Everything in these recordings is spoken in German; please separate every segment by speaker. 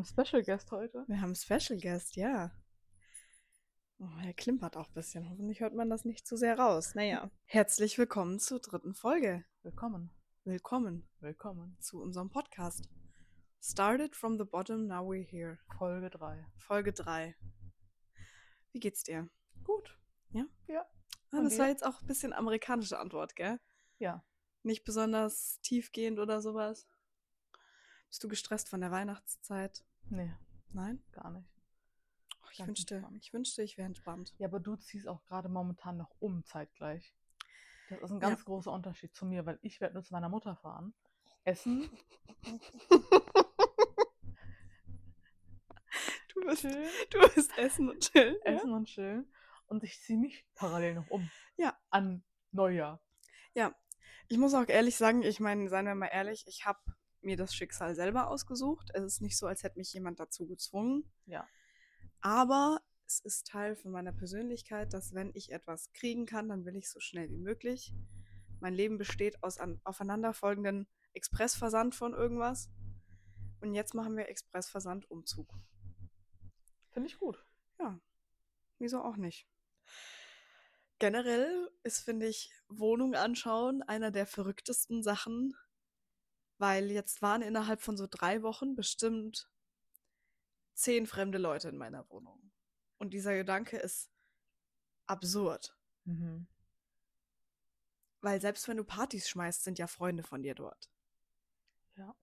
Speaker 1: einen Special Guest heute.
Speaker 2: Wir haben einen Special Guest, ja. Oh, er klimpert auch ein bisschen. Hoffentlich hört man das nicht zu sehr raus. Naja, herzlich willkommen zur dritten Folge.
Speaker 1: Willkommen.
Speaker 2: Willkommen
Speaker 1: Willkommen.
Speaker 2: zu unserem Podcast. Started from the bottom, now we're here.
Speaker 1: Folge 3.
Speaker 2: Folge 3. Wie geht's dir?
Speaker 1: Gut.
Speaker 2: Ja?
Speaker 1: Ja.
Speaker 2: Ah, das war jetzt auch ein bisschen amerikanische Antwort, gell?
Speaker 1: Ja.
Speaker 2: Nicht besonders tiefgehend oder sowas. Bist du gestresst von der Weihnachtszeit?
Speaker 1: Nee,
Speaker 2: Nein?
Speaker 1: gar nicht.
Speaker 2: Ach, ich,
Speaker 1: Ganz
Speaker 2: wünschte,
Speaker 1: entspannt.
Speaker 2: ich wünschte, ich wäre entspannt.
Speaker 1: Ja, aber du ziehst auch gerade momentan noch um zeitgleich. Das ist ein
Speaker 2: Ja.
Speaker 1: ganz großer Unterschied zu mir, weil ich werde nur zu meiner Mutter fahren, essen,
Speaker 2: Du wirst,
Speaker 1: chillen,
Speaker 2: du wirst essen und chillen. Ja?
Speaker 1: essen und chillen und ich ziehe nicht parallel noch um.
Speaker 2: Ja.
Speaker 1: An Neujahr.
Speaker 2: Ich muss auch ehrlich sagen, ich meine, seien wir mal ehrlich, ich habe mir das Schicksal selber ausgesucht. Es ist nicht so, als hätte mich jemand dazu gezwungen.
Speaker 1: Ja.
Speaker 2: Aber es ist Teil von meiner Persönlichkeit, dass wenn ich etwas kriegen kann, dann will ich so schnell wie möglich. Mein Leben besteht aus an, aufeinanderfolgenden Expressversand von irgendwas. Und jetzt machen wir Expressversand-Umzug.
Speaker 1: Finde ich gut.
Speaker 2: Ja, wieso auch nicht? Generell ist, finde ich, Wohnung anschauen einer der verrücktesten Sachen, weil jetzt waren innerhalb von so drei Wochen bestimmt zehn fremde Leute in meiner Wohnung. Und dieser Gedanke ist absurd,
Speaker 1: Mhm.
Speaker 2: weil selbst wenn du Partys schmeißt, sind ja Freunde von dir dort.
Speaker 1: Ja.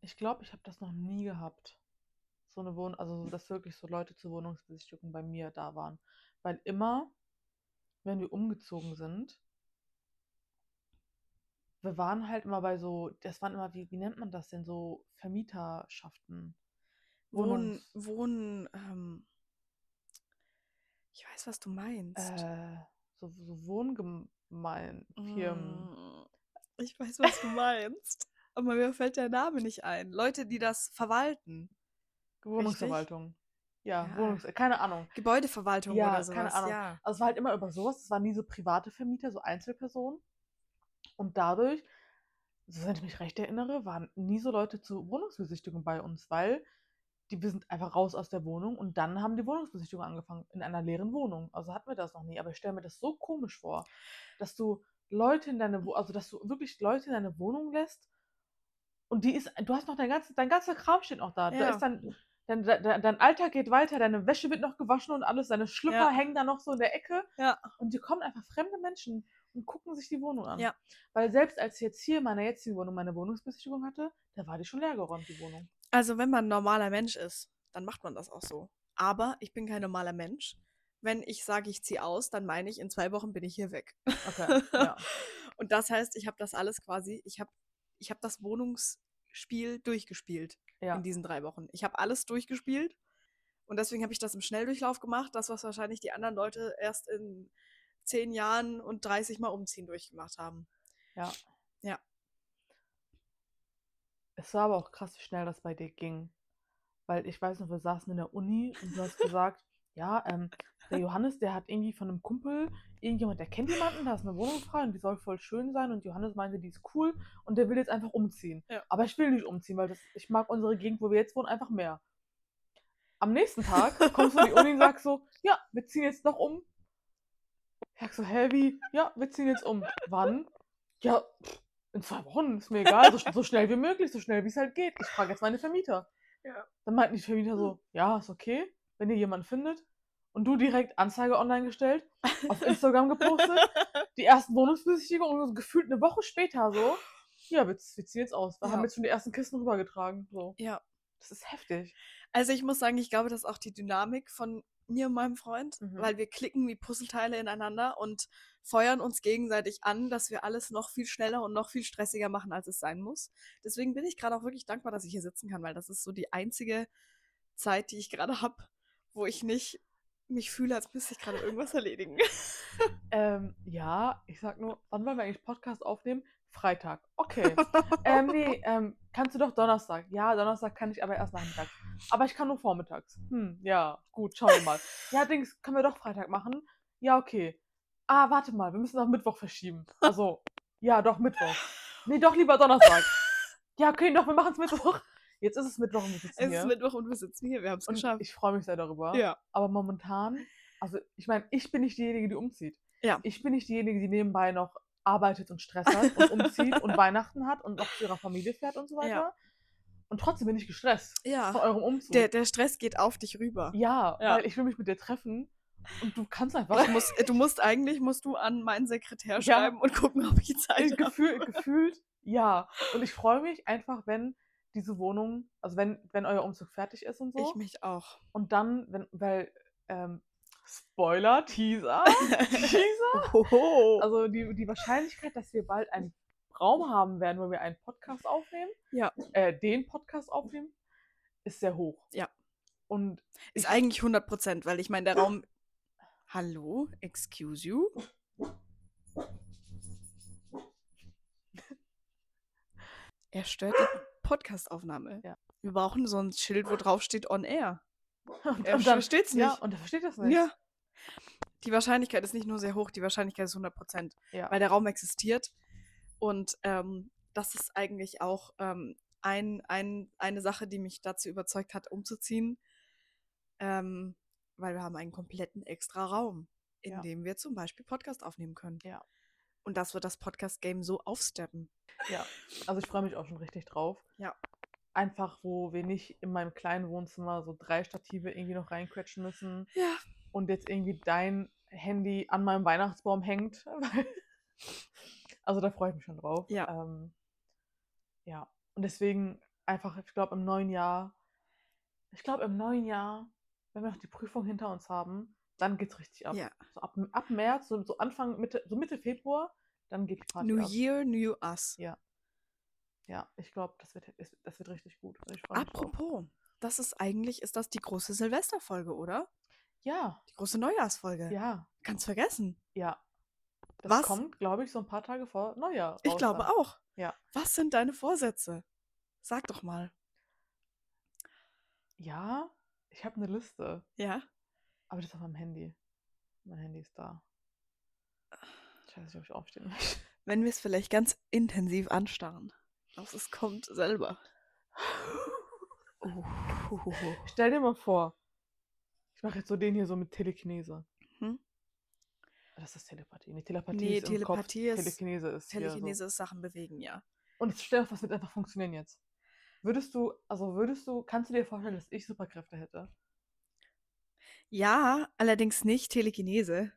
Speaker 1: Ich glaube, ich habe das noch nie gehabt. So eine Wohnung, also dass wirklich so Leute zur Wohnungsbesichtigung bei mir da waren. Weil immer, wenn wir umgezogen sind, wir waren halt immer bei so, das waren immer, wie, wie nennt man das denn, so Vermieterschaften.
Speaker 2: Wohnen, Wohnen, ähm, ich weiß, was du meinst.
Speaker 1: Äh, so, so Wohngemein, Firmen.
Speaker 2: Mm, Ich weiß, was du meinst. Aber mir fällt der Name nicht ein. Leute, die das verwalten.
Speaker 1: Wohnungsverwaltung. Ja,
Speaker 2: Ja.
Speaker 1: Wohnungs keine Ahnung.
Speaker 2: Gebäudeverwaltung
Speaker 1: Ja,
Speaker 2: oder sowas.
Speaker 1: keine Ahnung.
Speaker 2: Ja.
Speaker 1: Also es war halt immer über sowas. Es waren nie so private Vermieter, so Einzelpersonen. Und dadurch, so wenn ich mich recht erinnere, waren nie so Leute zur Wohnungsbesichtigung bei uns, weil die, wir sind einfach raus aus der Wohnung und dann haben die Wohnungsbesichtigung angefangen in einer leeren Wohnung. Also hatten wir das noch nie. Aber ich stelle mir das so komisch vor, dass du Leute in deine, Wo- also dass du wirklich Leute in deine Wohnung lässt und die ist, du hast noch dein ganzes, dein ganzer Kram steht noch da. Da
Speaker 2: Ja.
Speaker 1: ist dann Dein, dein, dein Alltag geht weiter, deine Wäsche wird noch gewaschen und alles, deine Schlüpper
Speaker 2: Ja.
Speaker 1: hängen da noch so in der Ecke.
Speaker 2: Ja.
Speaker 1: Und hier kommen einfach fremde Menschen und gucken sich die Wohnung an.
Speaker 2: Ja.
Speaker 1: Weil selbst als ich jetzt hier in meiner jetzigen Wohnung meine Wohnungsbesichtigung hatte, da war die schon leer geräumt, die Wohnung.
Speaker 2: Also, wenn man ein normaler Mensch ist, dann macht man das auch so. Aber ich bin kein normaler Mensch. Wenn ich sage, ich ziehe aus, dann meine ich, in zwei Wochen bin ich hier weg.
Speaker 1: Okay, ja.
Speaker 2: Und das heißt, ich habe das alles quasi, ich habe ich hab das Wohnungsspiel durchgespielt
Speaker 1: ja.
Speaker 2: in diesen drei Wochen. Ich habe alles durchgespielt und deswegen habe ich das im Schnelldurchlauf gemacht, das, was wahrscheinlich die anderen Leute erst in zehn Jahren und 30 Mal umziehen durchgemacht haben.
Speaker 1: Ja.
Speaker 2: Ja.
Speaker 1: Es war aber auch krass, wie schnell das bei dir ging. Weil ich weiß noch, wir saßen in der Uni und du hast gesagt, ja, ähm, der Johannes, der hat irgendwie von einem Kumpel, irgendjemand, der kennt jemanden, da ist eine Wohnung frei und die soll voll schön sein und Johannes meinte, die ist cool und der will jetzt einfach umziehen.
Speaker 2: Ja.
Speaker 1: Aber ich will nicht umziehen, weil das, ich mag unsere Gegend, wo wir jetzt wohnen, einfach mehr. Am nächsten Tag kommst du in die Uni und sagst so, ja, wir ziehen jetzt noch um. Ich sag so, hä, wie? Ja, wir ziehen jetzt um. Wann? Ja, pff, in zwei Wochen, ist mir egal, so, so schnell wie möglich, so schnell wie es halt geht. Ich frage jetzt meine Vermieter.
Speaker 2: Ja.
Speaker 1: Dann meinten die Vermieter so, ja, ist okay, wenn ihr jemanden findet. Und du direkt Anzeige online gestellt, auf Instagram gepostet, die ersten Wohnungsbesichtigungen und so gefühlt eine Woche später so, ja, wir, wir ziehen jetzt aus. Wir
Speaker 2: Ja.
Speaker 1: haben jetzt schon die ersten Kisten rübergetragen. So.
Speaker 2: Ja.
Speaker 1: Das ist heftig.
Speaker 2: Also ich muss sagen, ich glaube, das ist auch die Dynamik von mir und meinem Freund,
Speaker 1: Mhm.
Speaker 2: weil wir klicken wie Puzzleteile ineinander und feuern uns gegenseitig an, dass wir alles noch viel schneller und noch viel stressiger machen, als es sein muss. Deswegen bin ich gerade auch wirklich dankbar, dass ich hier sitzen kann, weil das ist so die einzige Zeit, die ich gerade habe, wo ich nicht mich fühle, als müsste ich gerade irgendwas erledigen.
Speaker 1: Ähm, ja, ich sag nur, wann wollen wir eigentlich Podcast aufnehmen? Freitag. Okay. ähm, nee, ähm, kannst du doch Donnerstag. Ja, Donnerstag kann ich aber erst nachmittags. Aber ich kann nur vormittags. Hm, ja, gut, schauen wir mal. Ja, Dings, können wir doch Freitag machen? Ja, okay. Ah, warte mal, wir müssen auf Mittwoch verschieben. Also, ja, doch, Mittwoch. Nee, doch lieber Donnerstag. Ja, okay, doch, wir machen es Mittwoch. Jetzt ist es Mittwoch und wir sitzen
Speaker 2: Es
Speaker 1: hier.
Speaker 2: ist Mittwoch und wir sitzen hier. Wir haben es geschafft.
Speaker 1: ich freue mich sehr darüber.
Speaker 2: ja.
Speaker 1: Aber momentan, also ich meine, ich bin nicht diejenige, die umzieht.
Speaker 2: Ja.
Speaker 1: Ich bin nicht diejenige, die nebenbei noch arbeitet und Stress hat und umzieht und Weihnachten hat und noch zu ihrer Familie fährt und so weiter.
Speaker 2: Ja.
Speaker 1: Und trotzdem bin ich gestresst von
Speaker 2: Ja.
Speaker 1: eurem Umzug.
Speaker 2: Der, der Stress geht auf dich rüber.
Speaker 1: ja,
Speaker 2: Ja.
Speaker 1: weil ich will mich mit dir treffen und du kannst einfach
Speaker 2: Ich muss, äh, du musst eigentlich musst du an meinen Sekretär
Speaker 1: Ja.
Speaker 2: schreiben und gucken, ob ich Zeit habe.
Speaker 1: Gefühl, gefühlt, ja. Und ich freue mich einfach, wenn diese Wohnung, also wenn, wenn euer Umzug fertig ist und so.
Speaker 2: Ich mich auch.
Speaker 1: Und dann, wenn, weil, ähm, Spoiler, Teaser, Teaser. Also die, die Wahrscheinlichkeit, dass wir bald einen Raum haben werden, wo wir einen Podcast aufnehmen,
Speaker 2: Ja.
Speaker 1: äh, den Podcast aufnehmen, ist sehr hoch.
Speaker 2: Ja.
Speaker 1: Und
Speaker 2: Ist eigentlich 100 Prozent, weil ich meine, der Raum. Hallo, excuse you. Er stört die Podcastaufnahme.
Speaker 1: Ja.
Speaker 2: Wir brauchen so ein Schild, wo drauf steht on air.
Speaker 1: und,
Speaker 2: Er
Speaker 1: und dann,
Speaker 2: versteht's
Speaker 1: ja,
Speaker 2: nicht.
Speaker 1: und er versteht das nicht.
Speaker 2: Ja. Die Wahrscheinlichkeit ist nicht nur sehr hoch, die Wahrscheinlichkeit ist 100 Prozent,
Speaker 1: Ja.
Speaker 2: weil der Raum existiert. Und ähm, das ist eigentlich auch ähm, ein, ein, eine Sache, die mich dazu überzeugt hat, umzuziehen. Ähm, weil wir haben einen kompletten extra Raum, in
Speaker 1: Ja.
Speaker 2: dem wir zum Beispiel Podcast aufnehmen können.
Speaker 1: Ja.
Speaker 2: Und das wird das Podcast-Game so aufsteppen.
Speaker 1: Ja, also ich freue mich auch schon richtig drauf.
Speaker 2: Ja.
Speaker 1: Einfach, wo wir nicht in meinem kleinen Wohnzimmer so drei Stative irgendwie noch reinquetschen müssen
Speaker 2: Ja.
Speaker 1: und jetzt irgendwie dein Handy an meinem Weihnachtsbaum hängt. also da freue ich mich schon drauf.
Speaker 2: Ja.
Speaker 1: Ähm, ja. Und deswegen einfach, ich glaube im neuen Jahr, ich glaube im neuen Jahr, wenn wir noch die Prüfung hinter uns haben, dann geht's richtig ab.
Speaker 2: Ja.
Speaker 1: So ab, ab März, so, so Anfang, Mitte, so Mitte Februar, dann geht die Party
Speaker 2: New
Speaker 1: ab.
Speaker 2: Year, New Us.
Speaker 1: Ja. Ja, ich glaube, das wird, das wird richtig gut. Also.
Speaker 2: Apropos, das ist eigentlich, ist das die große Silvesterfolge, oder?
Speaker 1: Ja,
Speaker 2: Die große Neujahrsfolge.
Speaker 1: ja,
Speaker 2: Ganz vergessen.
Speaker 1: ja. Das
Speaker 2: Was?
Speaker 1: kommt, glaube ich, so ein paar Tage vor Neujahr.
Speaker 2: Ich
Speaker 1: raus
Speaker 2: glaube
Speaker 1: dann.
Speaker 2: auch.
Speaker 1: Ja.
Speaker 2: Was sind deine Vorsätze? Sag doch mal.
Speaker 1: Ja, ich habe eine Liste,
Speaker 2: Ja?
Speaker 1: aber das ist auf meinem Handy. Mein Handy ist da. Ich weiß nicht, ob ich aufstehen möchte.
Speaker 2: Wenn wir es vielleicht ganz intensiv anstarren. Glaubst es kommt selber? Oh.
Speaker 1: Stell dir mal vor, ich mache jetzt so den hier so mit Telekinese.
Speaker 2: Mhm.
Speaker 1: Das ist Telepathie. Nee, Telepathie
Speaker 2: Nee,
Speaker 1: ist im Kopf.
Speaker 2: Telepathie ist-
Speaker 1: Telekinese ist
Speaker 2: Telekinese ist Sachen bewegen, ja.
Speaker 1: so. Und stell dir vor, das wird einfach funktionieren jetzt. Würdest du, also würdest du, kannst du dir vorstellen, dass ich Superkräfte hätte?
Speaker 2: Ja, allerdings nicht Telekinese.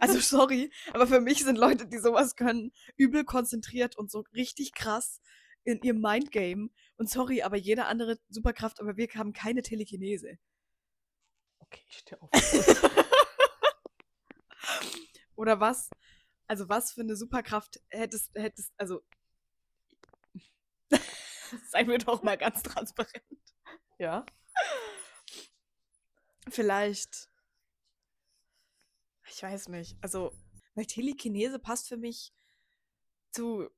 Speaker 2: Also sorry, aber für mich sind Leute, die sowas können, übel konzentriert und so richtig krass in ihrem Mindgame. Und sorry, aber jede andere Superkraft, aber wir haben keine Telekinese.
Speaker 1: Okay, ich stehe auf.
Speaker 2: Oder was? Also was für eine Superkraft hättest, hättest, also seien wir doch mal ganz transparent.
Speaker 1: ja.
Speaker 2: Vielleicht. Ich weiß nicht. Also, weil Telekinese passt für mich zu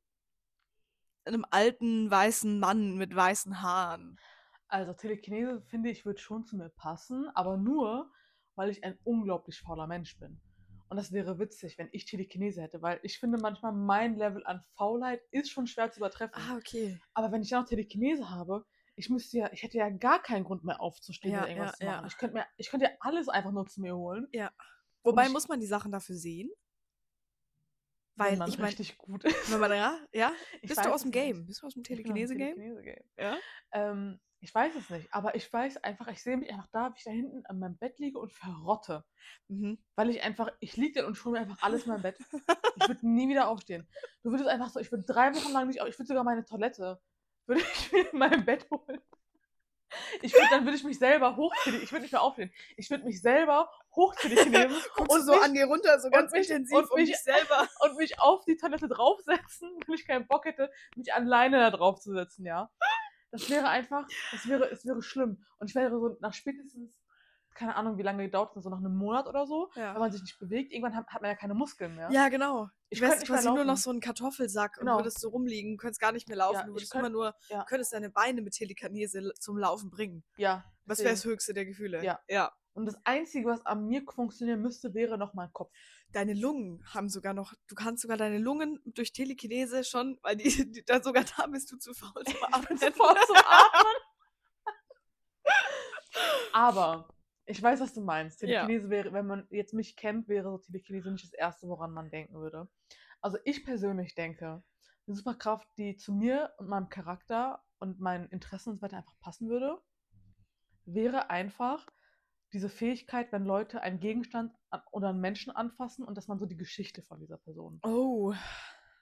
Speaker 2: einem alten weißen Mann mit weißen Haaren.
Speaker 1: Also Telekinese finde ich wird schon zu mir passen, aber nur, weil ich ein unglaublich fauler Mensch bin. Und das wäre witzig, wenn ich Telekinese hätte, weil ich finde manchmal mein Level an Faulheit ist schon schwer zu übertreffen.
Speaker 2: Ah, okay.
Speaker 1: Aber wenn ich dann noch Telekinese habe, ich müsste ja, ich hätte ja gar keinen Grund mehr aufzustehen
Speaker 2: Ja,
Speaker 1: oder irgendwas
Speaker 2: ja,
Speaker 1: zu machen.
Speaker 2: ja.
Speaker 1: Ich könnte mir, ich könnte ja alles einfach nur zu mir holen.
Speaker 2: Wobei
Speaker 1: ich-
Speaker 2: muss man die Sachen dafür sehen?
Speaker 1: wenn
Speaker 2: Weil
Speaker 1: man
Speaker 2: ich
Speaker 1: richtig gut ist.
Speaker 2: wenn man ja, ja,
Speaker 1: Ich
Speaker 2: bist du aus dem
Speaker 1: es nicht.
Speaker 2: Game? Bist du aus dem Telekinese-Game?
Speaker 1: Telekinese-Game.
Speaker 2: Ja.
Speaker 1: Ähm, ich weiß es nicht, aber ich weiß einfach, ich sehe mich einfach da, wie ich da hinten an meinem Bett liege und verrotte.
Speaker 2: Mhm.
Speaker 1: Weil ich einfach, ich liege dann und hole mir einfach alles in mein Bett. Ich würde nie wieder aufstehen. Du würdest einfach so, ich würde drei Wochen lang nicht, auf- ich würde sogar meine Toilette, würde ich mir in meinem Bett holen. Ich würd, dann würde ich mich selber hochziehen. Ich würde nicht mehr aufstehen. Ich würde mich selber hochziehen
Speaker 2: Guckst du so
Speaker 1: mich-
Speaker 2: an dir runter, so ganz
Speaker 1: mich-
Speaker 2: intensiv
Speaker 1: und
Speaker 2: um
Speaker 1: mich-
Speaker 2: dich selber.
Speaker 1: und mich auf die Toilette draufsetzen, weil ich keinen Bock hätte, mich alleine da drauf zu setzen, ja. Das wäre einfach, das wäre, es wäre schlimm. Und ich wäre so nach spätestens, keine Ahnung, wie lange gedauert hat, so nach einem Monat oder so, wenn
Speaker 2: Ja.
Speaker 1: man sich nicht bewegt, irgendwann hat, hat man ja keine Muskeln mehr.
Speaker 2: Ja, genau.
Speaker 1: Ich könnte
Speaker 2: wärst quasi nur noch so ein Kartoffelsack
Speaker 1: Genau.
Speaker 2: und würdest so rumliegen, könntest gar nicht mehr laufen.
Speaker 1: Ja,
Speaker 2: du würdest
Speaker 1: könnt-
Speaker 2: immer nur,
Speaker 1: ja.
Speaker 2: könntest deine Beine mit Telekinese zum Laufen bringen.
Speaker 1: Ja.
Speaker 2: Was wäre das höchste der Gefühle?
Speaker 1: Ja.
Speaker 2: Ja.
Speaker 1: Und das Einzige, was an mir funktionieren müsste, wäre noch mein Kopf.
Speaker 2: Deine Lungen haben sogar noch, du kannst sogar deine Lungen durch Telekinese schon, weil die, die da sogar da bist du zu faul zum Atmen.
Speaker 1: zu faul zum Atmen. Aber ich weiß, was du meinst.
Speaker 2: Ja.
Speaker 1: Telekinese wäre, wenn man jetzt mich kennt, wäre so Telekinese nicht das Erste, woran man denken würde. Also ich persönlich denke, eine Superkraft, die zu mir und meinem Charakter und meinen Interessen und so weiter einfach passen würde, wäre einfach diese Fähigkeit, wenn Leute einen Gegenstand an- oder einen Menschen anfassen und dass man so die Geschichte von dieser Person.
Speaker 2: Oh.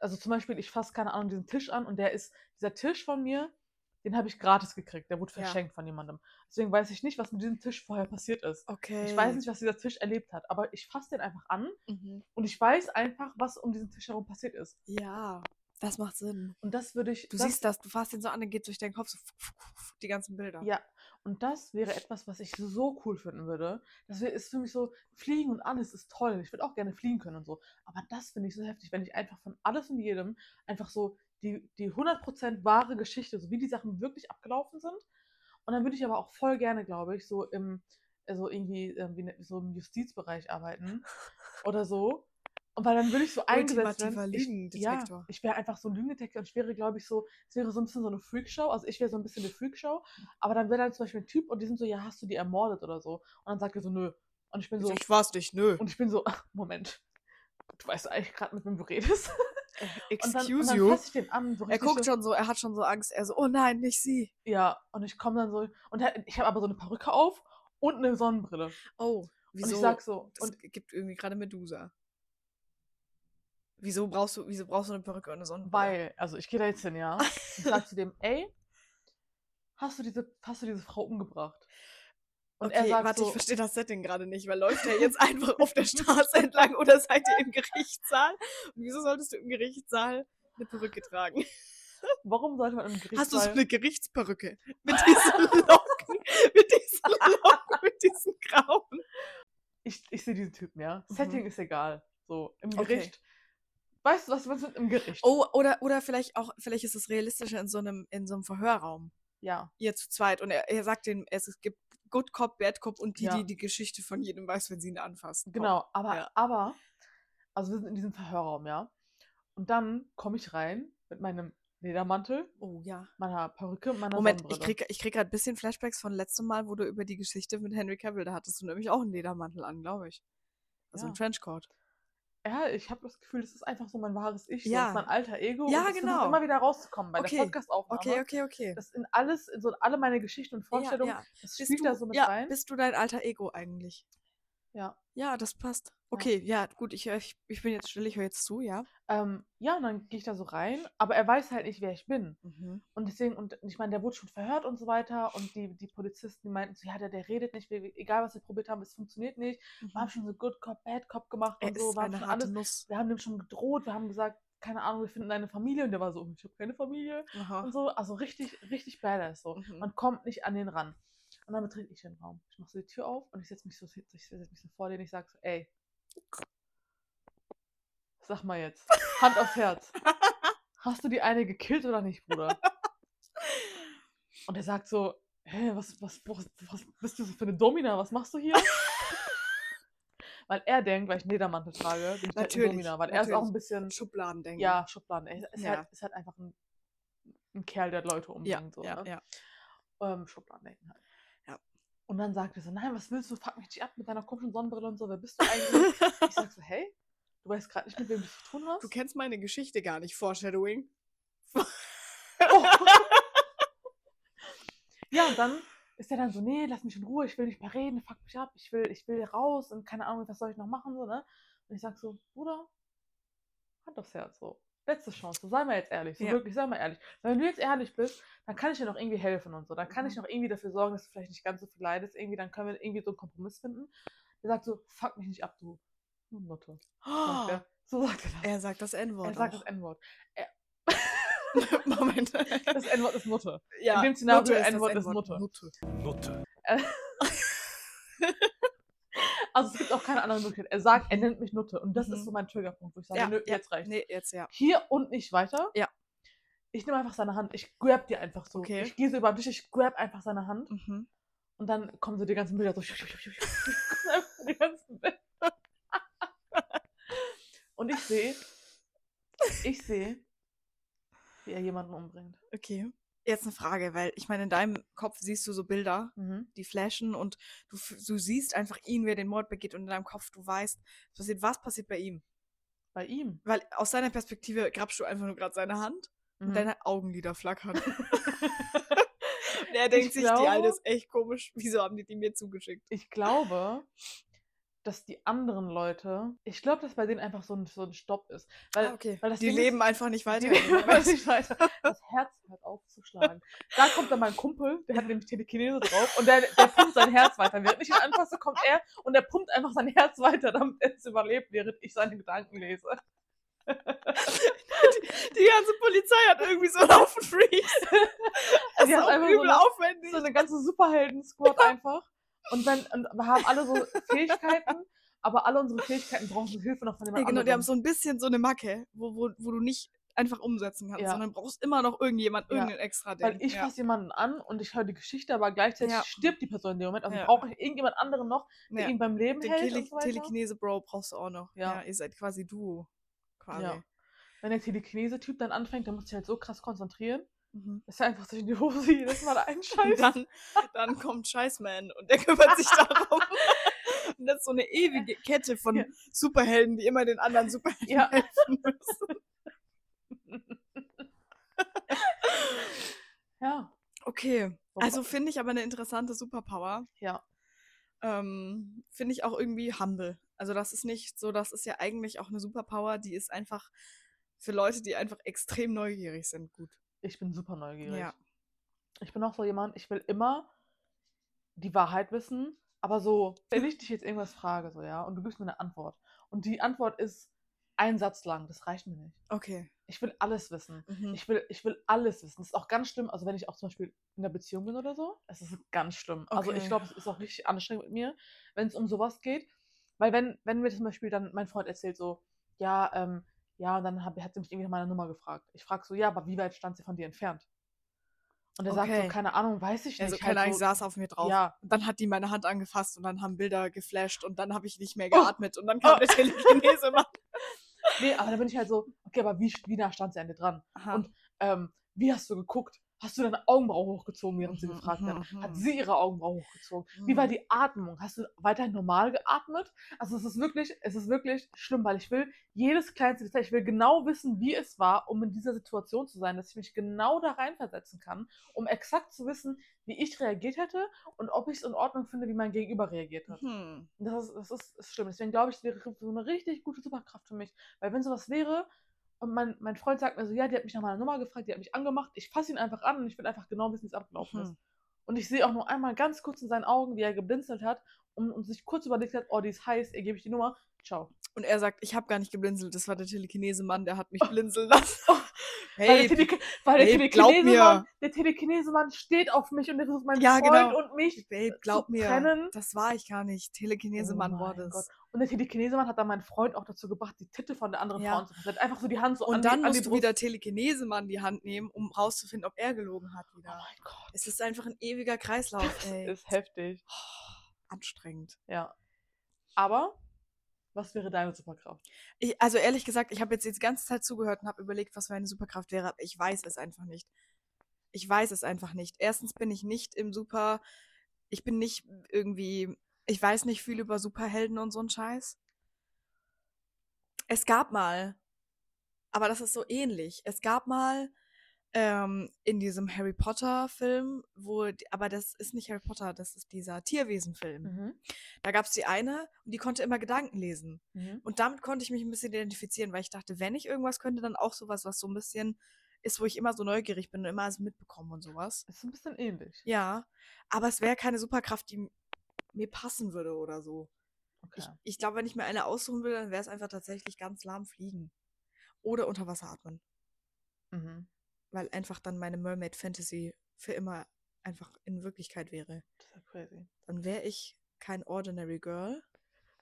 Speaker 1: Also zum Beispiel, ich fasse keine Ahnung diesen Tisch an und der ist, dieser Tisch von mir, den habe ich gratis gekriegt. Der wurde
Speaker 2: Ja.
Speaker 1: verschenkt von jemandem. Deswegen weiß ich nicht, was mit diesem Tisch vorher passiert ist.
Speaker 2: Okay.
Speaker 1: Ich weiß nicht, was dieser Tisch erlebt hat, aber ich fasse den einfach an
Speaker 2: Mhm.
Speaker 1: und ich weiß einfach, was um diesen Tisch herum passiert ist.
Speaker 2: Ja, das macht Sinn.
Speaker 1: Und das würde ich.
Speaker 2: Du
Speaker 1: das,
Speaker 2: siehst das, du fasst ihn so an, dann geht durch deinen Kopf so die ganzen Bilder.
Speaker 1: Ja, und das wäre etwas, was ich so cool finden würde. Das wär, ist für mich so, Fliegen und alles ist toll. Ich würde auch gerne fliegen können und so. Aber das finde ich so heftig, wenn ich einfach von alles und jedem einfach so die, die 100% wahre Geschichte, so wie die Sachen wirklich abgelaufen sind. Und dann würde ich aber auch voll gerne, glaube ich, so im, also irgendwie, ähm, wie, ne- so im Justizbereich arbeiten oder so. Und weil dann würde ich so eingesetzt werden. Ich, ja, ich wäre einfach so ein Lügendetektor und ich wäre, glaube ich, so, es wäre so ein bisschen so eine Freakshow. Also ich wäre so ein bisschen eine Freakshow, aber dann wäre dann zum Beispiel ein Typ und die sind so, ja, hast du die ermordet oder so? Und dann sagt er so, nö. Und ich bin so,
Speaker 2: ich war's nicht, nö.
Speaker 1: und ich bin so, ach, Moment. Du weißt eigentlich gerade, mit wem du redest. und dann, und
Speaker 2: Excuse
Speaker 1: dann
Speaker 2: you.
Speaker 1: ich den an. So
Speaker 2: Er guckt schon so, er hat schon so Angst. Er so, oh nein, nicht sie.
Speaker 1: Ja, und ich komme dann so, und ich habe aber so eine Perücke auf und eine Sonnenbrille.
Speaker 2: Oh, wieso?
Speaker 1: Und ich sag so,
Speaker 2: das
Speaker 1: und
Speaker 2: gibt irgendwie gerade Medusa. Wieso brauchst du, wieso brauchst du eine Perücke und eine Sonnenbrille?
Speaker 1: weil, also ich gehe da jetzt hin, ja. Ich sag zu dem, ey, hast du diese, hast du diese Frau umgebracht? Und
Speaker 2: okay,
Speaker 1: er sagt
Speaker 2: warte,
Speaker 1: so,
Speaker 2: ich verstehe das Setting gerade nicht, weil läuft er jetzt einfach auf der Straße entlang oder seid ihr im Gerichtssaal? Und wieso solltest du im Gerichtssaal eine Perücke tragen?
Speaker 1: warum sollte man im Gericht
Speaker 2: Hast du so eine Gerichtsperücke? Mit diesen Locken, mit diesen Locken, mit diesen grauen.
Speaker 1: ich, ich sehe diesen Typen, ja.
Speaker 2: Mhm.
Speaker 1: Setting ist egal. So, im
Speaker 2: Okay.
Speaker 1: Weißt du, was mit im Gericht?
Speaker 2: Oh, oder, oder vielleicht auch, vielleicht ist es realistischer in so einem, in so einem Verhörraum.
Speaker 1: Ja.
Speaker 2: Ihr zu zweit. Und er, er sagt denen, es, es gibt Good Cop, Bad Cop und die,
Speaker 1: Ja.
Speaker 2: die die Geschichte von jedem weiß, wenn sie ihn anfassen.
Speaker 1: Genau, aber,
Speaker 2: Ja.
Speaker 1: aber, also wir sind in diesem Verhörraum, ja. Und dann komme ich rein mit meinem Ledermantel,
Speaker 2: Oh ja.
Speaker 1: meiner Perücke meiner
Speaker 2: Moment, ich
Speaker 1: Sonnenbrille.
Speaker 2: krieg, ich krieg gerade ein bisschen Flashbacks von letztem Mal, wo du über die Geschichte mit Henry Cavill, da hattest du nämlich auch einen Ledermantel an, glaube ich. Also
Speaker 1: Ja.
Speaker 2: einen Trenchcoat.
Speaker 1: Ja, ich habe das Gefühl, das ist einfach so mein wahres Ich, so,
Speaker 2: Ja.
Speaker 1: das ist mein alter Ego.
Speaker 2: Ja,
Speaker 1: und
Speaker 2: genau.
Speaker 1: immer wieder rauszukommen bei
Speaker 2: Okay,
Speaker 1: der Podcastaufnahme.
Speaker 2: Okay, okay, okay.
Speaker 1: Das in alles, in so alle meine Geschichten und Vorstellungen,
Speaker 2: Ja, ja.
Speaker 1: das spielt
Speaker 2: du,
Speaker 1: da so mit rein.
Speaker 2: bist du dein alter Ego eigentlich?
Speaker 1: Ja.
Speaker 2: Ja, das passt. Okay, ja, gut, ich, ich, ich bin jetzt still, ich höre jetzt zu, ja.
Speaker 1: Ähm, ja, und dann gehe ich da so rein, aber er weiß halt nicht, wer ich bin.
Speaker 2: Mhm.
Speaker 1: Und deswegen, und ich meine, der wurde schon verhört und so weiter. Und die, die Polizisten, die meinten so, ja, der, der redet nicht, wir, egal was wir probiert haben, es funktioniert nicht. Wir haben schon so Good Cop, Bad Cop gemacht
Speaker 2: Er
Speaker 1: und so,
Speaker 2: ist
Speaker 1: wir haben
Speaker 2: eine
Speaker 1: schon alles.
Speaker 2: Nuss.
Speaker 1: Wir haben dem schon gedroht, wir haben gesagt, keine Ahnung, wir finden deine Familie. Und der war so, ich habe keine Familie.
Speaker 2: Aha.
Speaker 1: Und so, also richtig, richtig badass so.
Speaker 2: Mhm.
Speaker 1: Man kommt nicht an den ran. Und dann betrete ich den Raum. Ich mache so die Tür auf und ich setze mich so, ich setz mich so vor den, ich sage so, ey, sag mal jetzt, Hand aufs Herz. Hast du die eine gekillt oder nicht, Bruder? Und er sagt so, hä, was, was, was, was bist du so für eine Domina? Was machst du hier? weil er denkt, weil ich einen Ledermantel trage, bin ich halt
Speaker 2: Natürlich,
Speaker 1: Domina. Weil er ist auch
Speaker 2: natürlich.
Speaker 1: ein bisschen,
Speaker 2: Schubladendenken.
Speaker 1: ja, Schubladen. Er ist,
Speaker 2: Ja.
Speaker 1: halt, ist halt einfach ein, ein Kerl, der Leute
Speaker 2: ja,
Speaker 1: umbringt. so,
Speaker 2: ja,
Speaker 1: ne?
Speaker 2: ja.
Speaker 1: ähm, Schubladendenken halt. Und dann sagt er so, nein, was willst du? Fuck mich nicht ab mit deiner komischen Sonnenbrille und so. Wer bist du eigentlich? ich sag so, hey, du weißt gerade nicht, mit wem du zu tun hast.
Speaker 2: Du kennst meine Geschichte gar nicht, Foreshadowing.
Speaker 1: Oh. ja, und dann ist er dann so, nee, lass mich in Ruhe, ich will nicht mehr reden, fuck mich ab, ich will, ich will raus und keine Ahnung, was soll ich noch machen, so, ne? Und ich sag so, Bruder, Hand aufs Herz, so. Letzte Chance, so, sei mal jetzt ehrlich, so
Speaker 2: Ja.
Speaker 1: wirklich, sei mal ehrlich. Wenn du jetzt ehrlich bist, dann kann ich dir noch irgendwie helfen und so. Dann kann ich
Speaker 2: Mhm.
Speaker 1: noch irgendwie dafür sorgen, dass du vielleicht nicht ganz so viel leidest. Irgendwie, dann können wir irgendwie so einen Kompromiss finden. Der sagt so, fuck mich nicht ab, du Nutte. Er. So sagt er das.
Speaker 2: Er sagt das N-Wort.
Speaker 1: Er sagt
Speaker 2: auch.
Speaker 1: das N-Wort.
Speaker 2: Moment.
Speaker 1: Das N-Wort ist Nutte.
Speaker 2: ja,
Speaker 1: In dem Szenario N-Wort ist
Speaker 2: N-Wort.
Speaker 1: Nutte.
Speaker 3: Nutte.
Speaker 1: Also es gibt auch keine andere Möglichkeit. Er sagt, er nennt mich Nutte. Und das
Speaker 2: Mhm.
Speaker 1: ist so mein Triggerpunkt, wo ich sage,
Speaker 2: Ja,
Speaker 1: nö,
Speaker 2: ja.
Speaker 1: jetzt reicht.
Speaker 2: Nee, jetzt ja.
Speaker 1: Hier und nicht weiter.
Speaker 2: Ja.
Speaker 1: Ich nehme einfach seine Hand. Ich grab die einfach so.
Speaker 2: Okay.
Speaker 1: Ich gehe so über den Tisch, ich grab einfach seine Hand.
Speaker 2: Mhm.
Speaker 1: Und dann kommen so die ganzen Bilder so. die ganzen Bilder. Und ich sehe, ich sehe, wie er jemanden umbringt.
Speaker 2: Okay. Jetzt eine Frage, weil ich meine, in deinem Kopf siehst du so Bilder,
Speaker 1: Mhm.
Speaker 2: die flashen und du, du siehst einfach ihn, wer den Mord begeht und in deinem Kopf du weißt, es passiert, was passiert bei ihm.
Speaker 1: Bei ihm.
Speaker 2: Weil aus seiner Perspektive grabst du einfach nur gerade seine Hand und
Speaker 1: Mhm.
Speaker 2: deine Augenlider flackern. und er denkt sich, die Alte
Speaker 1: glaube-
Speaker 2: ist echt komisch. Wieso haben die die mir zugeschickt?
Speaker 1: Ich glaube, dass die anderen Leute, ich glaube, dass bei denen einfach so ein, so ein Stopp ist. Weil,
Speaker 2: Ah, okay.
Speaker 1: weil das
Speaker 2: die
Speaker 1: Ding
Speaker 2: leben
Speaker 1: ist,
Speaker 2: einfach nicht weiter.
Speaker 1: die leben einfach nicht weiter. Das Herz hört auf zu schlagen. Da kommt dann mein Kumpel, der hat nämlich Telekinese drauf und der, der pumpt sein Herz weiter. Während ich ihn anfasse, kommt er und der pumpt einfach sein Herz weiter, damit er es überlebt, während ich seine Gedanken lese.
Speaker 2: Die ganze Polizei hat irgendwie so einen Haufen Freaks. Das
Speaker 1: Die
Speaker 2: ist
Speaker 1: hat
Speaker 2: auch übel aufwendig.
Speaker 1: So eine ganze Superhelden-Squad einfach. Und, wenn, und wir haben alle so Fähigkeiten, aber alle unsere Fähigkeiten brauchen Hilfe noch von
Speaker 2: Ja,
Speaker 1: jemand
Speaker 2: genau, die haben so ein bisschen so eine Macke, wo, wo, wo du nicht einfach umsetzen kannst,
Speaker 1: Ja.
Speaker 2: sondern brauchst immer noch irgendjemand,
Speaker 1: Ja,
Speaker 2: irgendein extra
Speaker 1: Weil
Speaker 2: Ding.
Speaker 1: ich
Speaker 2: ja.
Speaker 1: fasse jemanden an und ich höre die Geschichte, aber gleichzeitig
Speaker 2: Ja.
Speaker 1: stirbt die Person in dem Moment. Also
Speaker 2: Ja.
Speaker 1: brauche ich irgendjemand anderen noch, der
Speaker 2: ja.
Speaker 1: ihn beim Leben
Speaker 2: Den
Speaker 1: hält
Speaker 2: Tele
Speaker 1: so.
Speaker 2: Telekinese-Bro brauchst du auch noch.
Speaker 1: Ja.
Speaker 2: Ja. ihr seid quasi Duo. Quasi.
Speaker 1: Ja. Wenn der Telekinese-Typ dann anfängt, dann muss ich halt so krass konzentrieren,
Speaker 2: Mhm.
Speaker 1: dass er einfach in die Hose jedes Mal einscheißt.
Speaker 2: dann, dann kommt Scheißman und der kümmert sich darum. Und das ist so eine ewige Kette von
Speaker 1: Ja.
Speaker 2: Superhelden, die immer den anderen Superhelden
Speaker 1: Ja.
Speaker 2: helfen müssen.
Speaker 1: Ja.
Speaker 2: Okay,
Speaker 1: Wobei-
Speaker 2: also finde ich aber eine interessante Superpower.
Speaker 1: Ja.
Speaker 2: Ähm, finde ich auch irgendwie humble. Also das ist nicht so, das ist ja eigentlich auch eine Superpower, die ist einfach für Leute, die einfach extrem neugierig sind, gut.
Speaker 1: Ich bin super neugierig.
Speaker 2: Ja.
Speaker 1: Ich bin auch so jemand, ich will immer die Wahrheit wissen, aber so, wenn ich dich jetzt irgendwas frage, so ja, und du gibst mir eine Antwort und die Antwort ist ein Satz lang, das reicht mir nicht.
Speaker 2: Okay.
Speaker 1: Ich will alles wissen.
Speaker 2: Mhm.
Speaker 1: Ich will, ich will alles wissen. Das ist auch ganz schlimm. Also wenn ich auch zum Beispiel in einer Beziehung bin oder so, es ist ganz schlimm. Also ich
Speaker 2: Okay.
Speaker 1: glaube, es ist auch richtig anstrengend mit mir, wenn es um sowas geht. Weil wenn, wenn mir zum Beispiel dann mein Freund erzählt so, ja, ähm, ja, und dann hab, hat sie mich irgendwie nach meiner Nummer gefragt. Ich frage so, ja, aber wie weit stand sie von dir entfernt? Und er sagt
Speaker 2: Okay.
Speaker 1: so, keine Ahnung, weiß ich nicht.
Speaker 2: Also
Speaker 1: halt
Speaker 2: keine Ahnung,
Speaker 1: so,
Speaker 2: saß auf mir drauf.
Speaker 1: Ja,
Speaker 2: Und dann hat die meine Hand angefasst und dann haben Bilder geflasht und dann habe ich nicht mehr
Speaker 1: Oh.
Speaker 2: geatmet und dann kam
Speaker 1: Oh.
Speaker 2: der Telekinese Mann.
Speaker 1: nee, aber dann bin ich halt so, okay, aber wie, wie nah stand sie an dir dran?
Speaker 2: Aha.
Speaker 1: Und ähm, wie hast du geguckt? Hast du deine Augenbraue hochgezogen, während sie
Speaker 2: Mhm,
Speaker 1: gefragt
Speaker 2: mhm,
Speaker 1: hat? Hat
Speaker 2: mhm.
Speaker 1: sie ihre Augenbraue hochgezogen? Wie war
Speaker 2: Mhm.
Speaker 1: die Atmung? Hast du weiterhin normal geatmet? Also es ist wirklich, es ist wirklich schlimm, weil ich will jedes kleinste Detail, ich will genau wissen, wie es war, um in dieser Situation zu sein, dass ich mich genau da reinversetzen kann, um exakt zu wissen, wie ich reagiert hätte und ob ich es in Ordnung finde, wie mein Gegenüber reagiert hat.
Speaker 2: Hm.
Speaker 1: Und Das ist, das ist, ist schlimm. Deswegen glaube ich, es wäre so eine richtig gute Superkraft für mich. Weil wenn sowas wäre und mein, mein Freund sagt mir so, ja, die hat mich nach meiner Nummer gefragt, die hat mich angemacht, ich fasse ihn einfach an und ich will einfach genau wissen, wie es abgelaufen ist.
Speaker 2: Hm.
Speaker 1: Und ich sehe auch nur einmal ganz kurz in seinen Augen, wie er geblinzelt hat und, und sich kurz überlegt hat, oh, die ist heiß, ihr gebe ich die Nummer. Ciao.
Speaker 2: Und er sagt, ich habe gar nicht geblinzelt, das war der Telekinese-Mann, der hat mich blinzeln lassen.
Speaker 1: weil der,
Speaker 2: hey,
Speaker 1: Tele weil der
Speaker 2: Babe, glaub
Speaker 1: Telekinesemann,
Speaker 2: mir.
Speaker 1: der Telekinesemann steht auf mich und der versucht meinen
Speaker 2: Ja,
Speaker 1: Freund
Speaker 2: genau.
Speaker 1: und mich
Speaker 2: Babe, glaub
Speaker 1: zu
Speaker 2: mir,
Speaker 1: trennen.
Speaker 2: das war ich gar nicht. Telekinese-Mann
Speaker 1: Oh
Speaker 2: war
Speaker 1: mein
Speaker 2: das.
Speaker 1: Gott. Und der Telekinesemann hat dann meinen Freund auch dazu gebracht, die Titte von der anderen
Speaker 2: Ja.
Speaker 1: Frau. Er hat einfach so die Hand so an
Speaker 2: Und
Speaker 1: die,
Speaker 2: dann
Speaker 1: an die
Speaker 2: musst du wieder Telekinese-Mann die Hand nehmen, um rauszufinden, ob er gelogen hat
Speaker 1: Oh
Speaker 2: wieder.
Speaker 1: mein Gott.
Speaker 2: Es ist einfach ein ewiger Kreislauf,
Speaker 1: Das
Speaker 2: ey.
Speaker 1: ist heftig.
Speaker 2: Oh, anstrengend.
Speaker 1: Ja. Aber, was wäre deine Superkraft?
Speaker 2: Ich, also ehrlich gesagt, ich habe jetzt die ganze Zeit zugehört und habe überlegt, was meine Superkraft wäre, ich weiß es einfach nicht. Ich weiß es einfach nicht. Erstens bin ich nicht im Super, ich bin nicht irgendwie, ich weiß nicht viel über Superhelden und so einen Scheiß. Es gab mal, aber das ist so ähnlich. Es gab mal ähm, in diesem Harry Potter Film, wo, aber das ist nicht Harry Potter, das ist dieser Tierwesen-Film.
Speaker 1: Mhm.
Speaker 2: Da gab es die eine und die konnte immer Gedanken lesen.
Speaker 1: Mhm.
Speaker 2: Und damit konnte ich mich ein bisschen identifizieren, weil ich dachte, wenn ich irgendwas könnte, dann auch sowas, was so ein bisschen ist, wo ich immer so neugierig bin und immer alles mitbekomme und sowas.
Speaker 1: Ist ein bisschen ähnlich.
Speaker 2: Ja, aber es wäre keine Superkraft, die mir passen würde oder so.
Speaker 1: Okay.
Speaker 2: Ich, ich glaube, wenn ich mir eine aussuchen will, dann wäre es einfach tatsächlich ganz lahm fliegen. Oder unter Wasser atmen.
Speaker 1: mhm.
Speaker 2: Weil einfach dann meine Mermaid Fantasy für immer einfach in Wirklichkeit wäre.
Speaker 1: Das ist ja crazy.
Speaker 2: Dann wäre ich kein Ordinary Girl,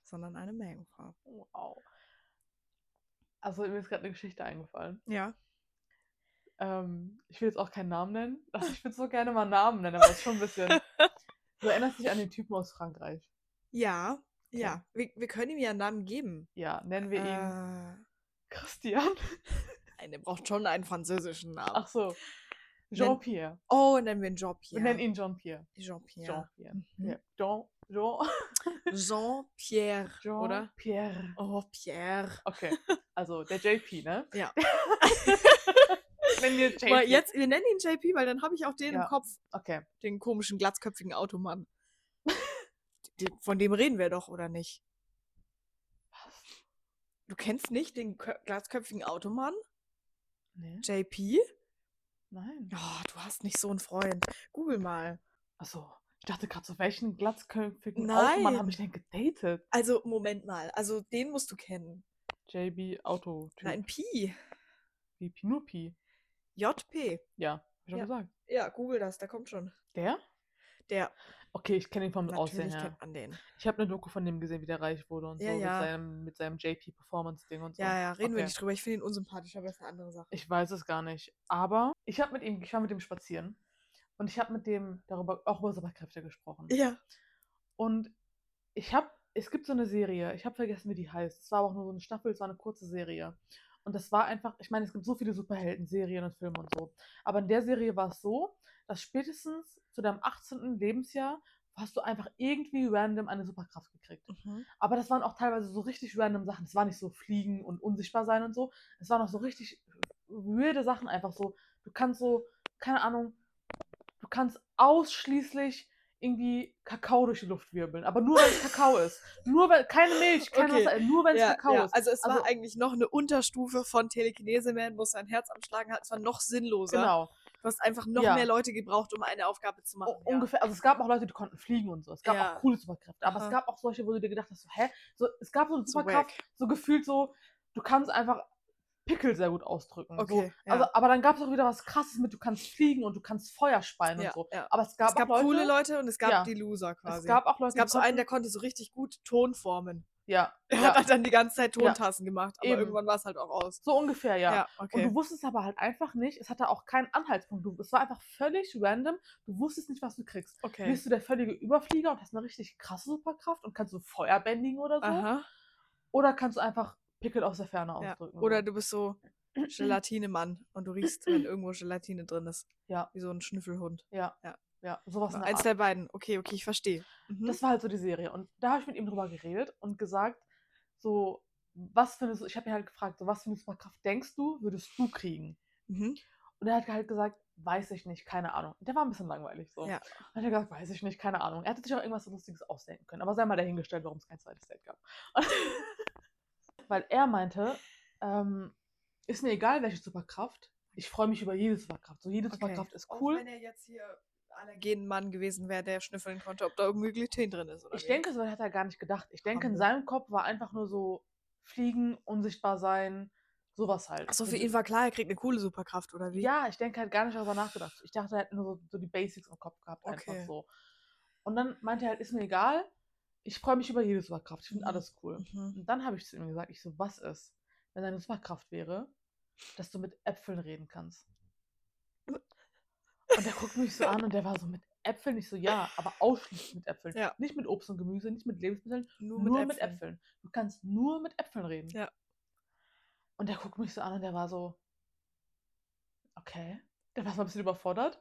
Speaker 2: sondern eine Meerjungfrau.
Speaker 1: Wow. Also mir ist gerade eine Geschichte eingefallen.
Speaker 2: Ja.
Speaker 1: Ähm, ich will jetzt auch keinen Namen nennen. Also ich würde so gerne mal Namen nennen, aber das ist schon ein bisschen. Du erinnerst dich an den Typen aus Frankreich.
Speaker 2: Ja, ja. Wir, wir können ihm ja einen Namen geben.
Speaker 1: Ja, nennen wir ihn
Speaker 2: Äh,
Speaker 1: Christian.
Speaker 2: nein, der braucht schon einen französischen Namen.
Speaker 1: Ach so. Jean-Pierre.
Speaker 2: Oh, nennen wir ihn
Speaker 1: Wir
Speaker 2: Jean-Pierre.
Speaker 1: nennen ihn Jean-Pierre.
Speaker 2: Jean-Pierre.
Speaker 1: Jean-Pierre.
Speaker 2: Mhm.
Speaker 1: Jean, Jean,
Speaker 2: Jean-Pierre, oder?
Speaker 1: Jean-Pierre.
Speaker 2: Oh, Pierre.
Speaker 1: Okay, also der JP, ne?
Speaker 2: Ja.
Speaker 1: Nennen wir JP.
Speaker 2: Jetzt, wir nennen ihn JP, weil dann habe ich auch den
Speaker 1: Ja.
Speaker 2: im Kopf,
Speaker 1: Okay.
Speaker 2: den komischen, glatzköpfigen Automann. Von dem reden wir doch, oder nicht? Du kennst nicht den Kö glatzköpfigen Automann?
Speaker 1: Nee?
Speaker 2: JP?
Speaker 1: Nein.
Speaker 2: Oh, du hast nicht so einen Freund. Google mal.
Speaker 1: Achso. Ich dachte gerade, so welchen glatzköpfigen
Speaker 2: Nein.
Speaker 1: Automann habe ich denn gedatet?
Speaker 2: Also, Moment mal. Also, den musst du kennen.
Speaker 1: JB Autotyp.
Speaker 2: Nein, Pi.
Speaker 1: Wie Pinupi.
Speaker 2: JP.
Speaker 1: Ja, hab ich schon
Speaker 2: Ja.
Speaker 1: gesagt.
Speaker 2: Ja, google das, da kommt schon.
Speaker 1: Der?
Speaker 2: Der,
Speaker 1: Okay, ich kenne ihn vom Aussehen her.
Speaker 2: kennt man den.
Speaker 1: Ich habe eine Doku von dem gesehen, wie der reich wurde und
Speaker 2: Ja,
Speaker 1: so
Speaker 2: ja.
Speaker 1: Mit, seinem, mit seinem JP Performance Ding und so.
Speaker 2: Ja, ja, reden wir
Speaker 1: Okay.
Speaker 2: nicht drüber. Ich finde ihn unsympathisch, aber das ist eine andere Sache.
Speaker 1: Ich weiß es gar nicht. Aber ich habe mit ihm, ich war mit ihm spazieren und ich habe mit dem darüber auch über Superkräfte gesprochen.
Speaker 2: Ja.
Speaker 1: Und ich habe, es gibt so eine Serie, ich habe vergessen, wie die heißt. Es war auch nur so eine Staffel, es war eine kurze Serie. Und das war einfach, ich meine, es gibt so viele Superhelden-Serien und Filme und so. Aber in der Serie war es so, dass spätestens zu deinem 18. Lebensjahr hast du einfach irgendwie random eine Superkraft gekriegt.
Speaker 2: Mhm.
Speaker 1: Aber das waren auch teilweise so richtig random Sachen. Es war nicht so fliegen und unsichtbar sein und so. Es waren auch so richtig weirde Sachen einfach so. Du kannst so, keine Ahnung, du kannst ausschließlich irgendwie Kakao durch die Luft wirbeln. Aber nur, wenn es Kakao ist. Nur wenn, keine Milch, kein
Speaker 2: Okay.
Speaker 1: Wasser, nur wenn es
Speaker 2: Ja,
Speaker 1: Kakao
Speaker 2: ja.
Speaker 1: ist.
Speaker 2: Also es
Speaker 1: Also-
Speaker 2: war eigentlich noch eine Unterstufe von Telekinese Man, wo sein Herz am Schlagen hat. Es war noch sinnloser.
Speaker 1: Genau.
Speaker 2: Du hast einfach noch
Speaker 1: Ja.
Speaker 2: mehr Leute gebraucht, um eine Aufgabe zu machen.
Speaker 1: U- Ungefähr, also es gab auch Leute, die konnten fliegen und so. Es gab
Speaker 2: Ja.
Speaker 1: auch coole Superkräfte. Aber
Speaker 2: Aha.
Speaker 1: es gab auch solche, wo du dir gedacht hast, so, hä? So, es gab so eine
Speaker 2: So
Speaker 1: Superkraft,
Speaker 2: wack.
Speaker 1: so gefühlt so, du kannst einfach Pickel sehr gut ausdrücken. so.
Speaker 2: Okay, ja.
Speaker 1: Also, aber dann gab es auch wieder was krasses mit, du kannst fliegen und du kannst Feuer speien
Speaker 2: Ja,
Speaker 1: und so.
Speaker 2: ja.
Speaker 1: Aber es gab,
Speaker 2: es gab
Speaker 1: auch Leute,
Speaker 2: coole Leute und es gab die Loser quasi.
Speaker 1: Es gab auch Leute,
Speaker 2: es gab so einen, der konnte so richtig gut Ton formen.
Speaker 1: Ja,
Speaker 2: Er
Speaker 1: ja,
Speaker 2: hat halt dann die ganze Zeit
Speaker 1: Ja.
Speaker 2: Tontassen gemacht, aber
Speaker 1: Eben.
Speaker 2: irgendwann war es halt auch aus.
Speaker 1: so ungefähr, ja.
Speaker 2: Ja,
Speaker 1: Und
Speaker 2: okay.
Speaker 1: du wusstest aber halt einfach nicht, es hatte auch keinen Anhaltspunkt. Du, es war einfach völlig random. Du wusstest nicht, was du kriegst.
Speaker 2: okay.
Speaker 1: Bist du der völlige Überflieger und hast eine richtig krasse Superkraft und kannst so Feuer bändigen oder so?
Speaker 2: Aha.
Speaker 1: Oder kannst du einfach Pickel aus der Ferne
Speaker 2: Ja.
Speaker 1: ausdrücken?
Speaker 2: Oder du bist so Gelatinemann und du riechst, wenn irgendwo Gelatine drin ist.
Speaker 1: Ja.
Speaker 2: Wie so ein Schnüffelhund.
Speaker 1: Ja,
Speaker 2: Ja.
Speaker 1: Ja, sowas der
Speaker 2: Eins
Speaker 1: Art.
Speaker 2: der beiden. Okay, okay, ich verstehe. Mhm.
Speaker 1: Das war halt so die Serie. Und da habe ich mit ihm drüber geredet und gesagt, so, was für eine, ich habe ihn halt gefragt, so, was für eine Superkraft denkst du, würdest du kriegen?
Speaker 2: mhm.
Speaker 1: Und er hat halt gesagt, weiß ich nicht, keine Ahnung. Der war ein bisschen langweilig so.
Speaker 2: Ja.
Speaker 1: Und er hat gesagt, weiß ich nicht, keine Ahnung. Er hätte sich auch irgendwas so Lustiges ausdenken können. Aber sei mal dahingestellt, warum es kein zweites Date gab. Weil er meinte, ähm, ist mir egal, welche Superkraft. Ich freue mich über jede Superkraft. So, jede
Speaker 2: Okay.
Speaker 1: Superkraft ist
Speaker 2: Auch
Speaker 1: cool.
Speaker 2: wenn er jetzt hier Allergenenmann gewesen wäre, der schnüffeln konnte, ob da irgendwie Gluten drin ist. Oder
Speaker 1: Ich
Speaker 2: wie?
Speaker 1: denke, so hat er gar nicht gedacht. Ich denke, in seinem Kopf war einfach nur so fliegen, unsichtbar sein, sowas halt.
Speaker 2: Achso,
Speaker 1: So
Speaker 2: für ihn war klar, er kriegt eine coole Superkraft, oder wie?
Speaker 1: Ja, ich denke, er hat gar nicht darüber nachgedacht. Ich dachte, er hat nur so, so die Basics im Kopf gehabt,
Speaker 2: Okay.
Speaker 1: einfach so. Und dann meinte er halt, ist mir egal, ich freue mich über jede Superkraft, ich finde
Speaker 2: Mhm.
Speaker 1: alles cool.
Speaker 2: Mhm.
Speaker 1: Und dann habe ich zu ihm gesagt, ich so, was ist, wenn deine Superkraft wäre, dass du mit Äpfeln reden kannst? Und der guckt mich so an und der war so mit Äpfeln, ich so, ja, aber ausschließlich mit Äpfeln.
Speaker 2: Ja.
Speaker 1: Nicht mit Obst und Gemüse, nicht mit Lebensmitteln,
Speaker 2: Nur,
Speaker 1: nur, mit, Äpfeln. Du kannst nur mit Äpfeln reden.
Speaker 2: Ja.
Speaker 1: Und der guckt mich so an und der war so, okay. Der war so ein bisschen überfordert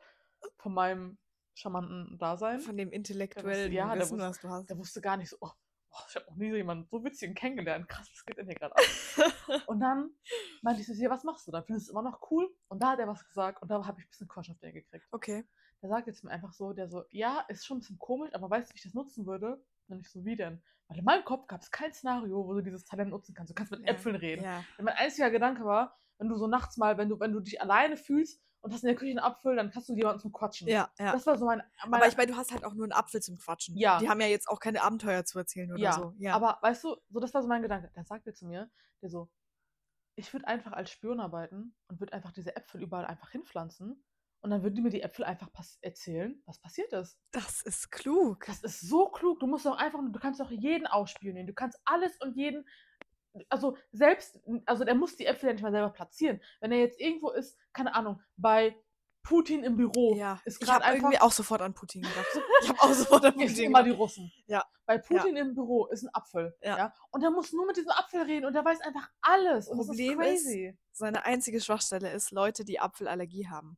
Speaker 1: von meinem charmanten Dasein.
Speaker 2: Von dem intellektuellen
Speaker 1: ja, der
Speaker 2: Wissen,
Speaker 1: wusste-
Speaker 2: was du hast.
Speaker 1: Der wusste gar nicht so, oh, oh ich habe noch nie so jemanden so witzigen kennengelernt. Krass, was geht denn hier gerade ab? und dann meinte ich so, was machst du dann? Findest du es immer noch cool? Und da hat er was gesagt und da habe ich ein bisschen Quatsch auf den gekriegt.
Speaker 2: okay.
Speaker 1: Der sagt jetzt mir einfach so, der so, ja, ist schon ein bisschen komisch, aber weißt du, wie ich das nutzen würde? Und ich so, wie denn? Weil in meinem Kopf gab es kein Szenario, wo du dieses Talent nutzen kannst. Du kannst mit
Speaker 2: Ja,
Speaker 1: Äpfeln reden.
Speaker 2: Ja.
Speaker 1: Und mein einziger Gedanke war, wenn du so nachts mal, wenn du, wenn du dich alleine fühlst und hast in der Küche einen Apfel, dann hast du jemanden zum Quatschen.
Speaker 2: Ja, ja.
Speaker 1: Das war so mein.
Speaker 2: aber ich meine, du hast halt auch nur einen Apfel zum Quatschen.
Speaker 1: Ja.
Speaker 2: Die haben ja jetzt auch keine Abenteuer zu erzählen oder
Speaker 1: ja,
Speaker 2: so. Ja.
Speaker 1: aber weißt du, so das war so mein Gedanke. Dann sagt er zu mir, der so, ich würde einfach als Spion arbeiten und würde einfach diese Äpfel überall einfach hinpflanzen und dann würden die mir die Äpfel einfach pass erzählen, was passiert ist.
Speaker 2: das ist klug.
Speaker 1: Das ist so klug. Du musst doch einfach, du kannst doch jeden ausspionieren. Du kannst alles und jeden, also selbst, also der muss die Äpfel ja nicht mal selber platzieren. Wenn er jetzt irgendwo ist, keine Ahnung, bei Putin im Büro
Speaker 2: Ja,
Speaker 1: ist
Speaker 2: ich
Speaker 1: gerade
Speaker 2: habe irgendwie auch sofort an Putin gedacht. Ich habe auch sofort an Putin
Speaker 1: immer die. Russen.
Speaker 2: Ja.
Speaker 1: Bei Putin im Büro ist ein Apfel.
Speaker 2: Ja.
Speaker 1: Ja. Und der muss nur mit diesem Apfel reden und der weiß einfach alles. Und
Speaker 2: Problem
Speaker 1: das
Speaker 2: ist-
Speaker 1: ist crazy.
Speaker 2: Seine einzige Schwachstelle ist Leute, die Apfelallergie haben.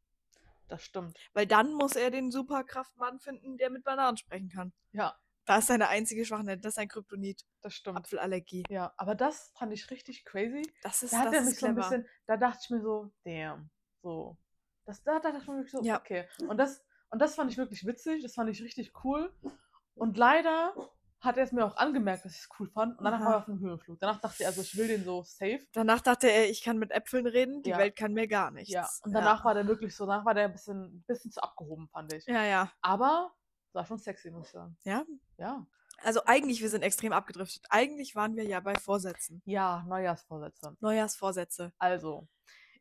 Speaker 1: das stimmt.
Speaker 2: Weil dann muss er den Superkraftmann finden, der mit Bananen sprechen kann.
Speaker 1: Ja,
Speaker 2: Da ist seine einzige Schwachstelle. Das ist ein Kryptonit.
Speaker 1: das stimmt.
Speaker 2: Apfelallergie.
Speaker 1: Ja, aber das fand ich richtig crazy.
Speaker 2: Das ist,
Speaker 1: Da hat
Speaker 2: das
Speaker 1: er mich so ein bisschen, da dachte ich mir so, damn, so. Das, da dachte ich mir wirklich so,
Speaker 2: Ja.
Speaker 1: okay. Und das, und das fand ich wirklich witzig, das fand ich richtig cool. Und leider hat er es mir auch angemerkt, dass ich es cool fand. Und danach
Speaker 2: Aha.
Speaker 1: war er auf dem Höhenflug. Danach dachte er, also ich will den so safe.
Speaker 2: Danach dachte er, ich kann mit Äpfeln reden, die
Speaker 1: Ja.
Speaker 2: Welt kann mir gar nichts.
Speaker 1: Ja. Und danach war der wirklich so, danach war der ein bisschen, ein bisschen zu abgehoben, fand ich.
Speaker 2: Ja, ja.
Speaker 1: Aber war schon sexy, muss ich sagen.
Speaker 2: Ja.
Speaker 1: Ja.
Speaker 2: Also eigentlich, wir sind extrem abgedriftet. Eigentlich waren wir ja bei Vorsätzen.
Speaker 1: Ja, Neujahrsvorsätze.
Speaker 2: Neujahrsvorsätze.
Speaker 1: Also,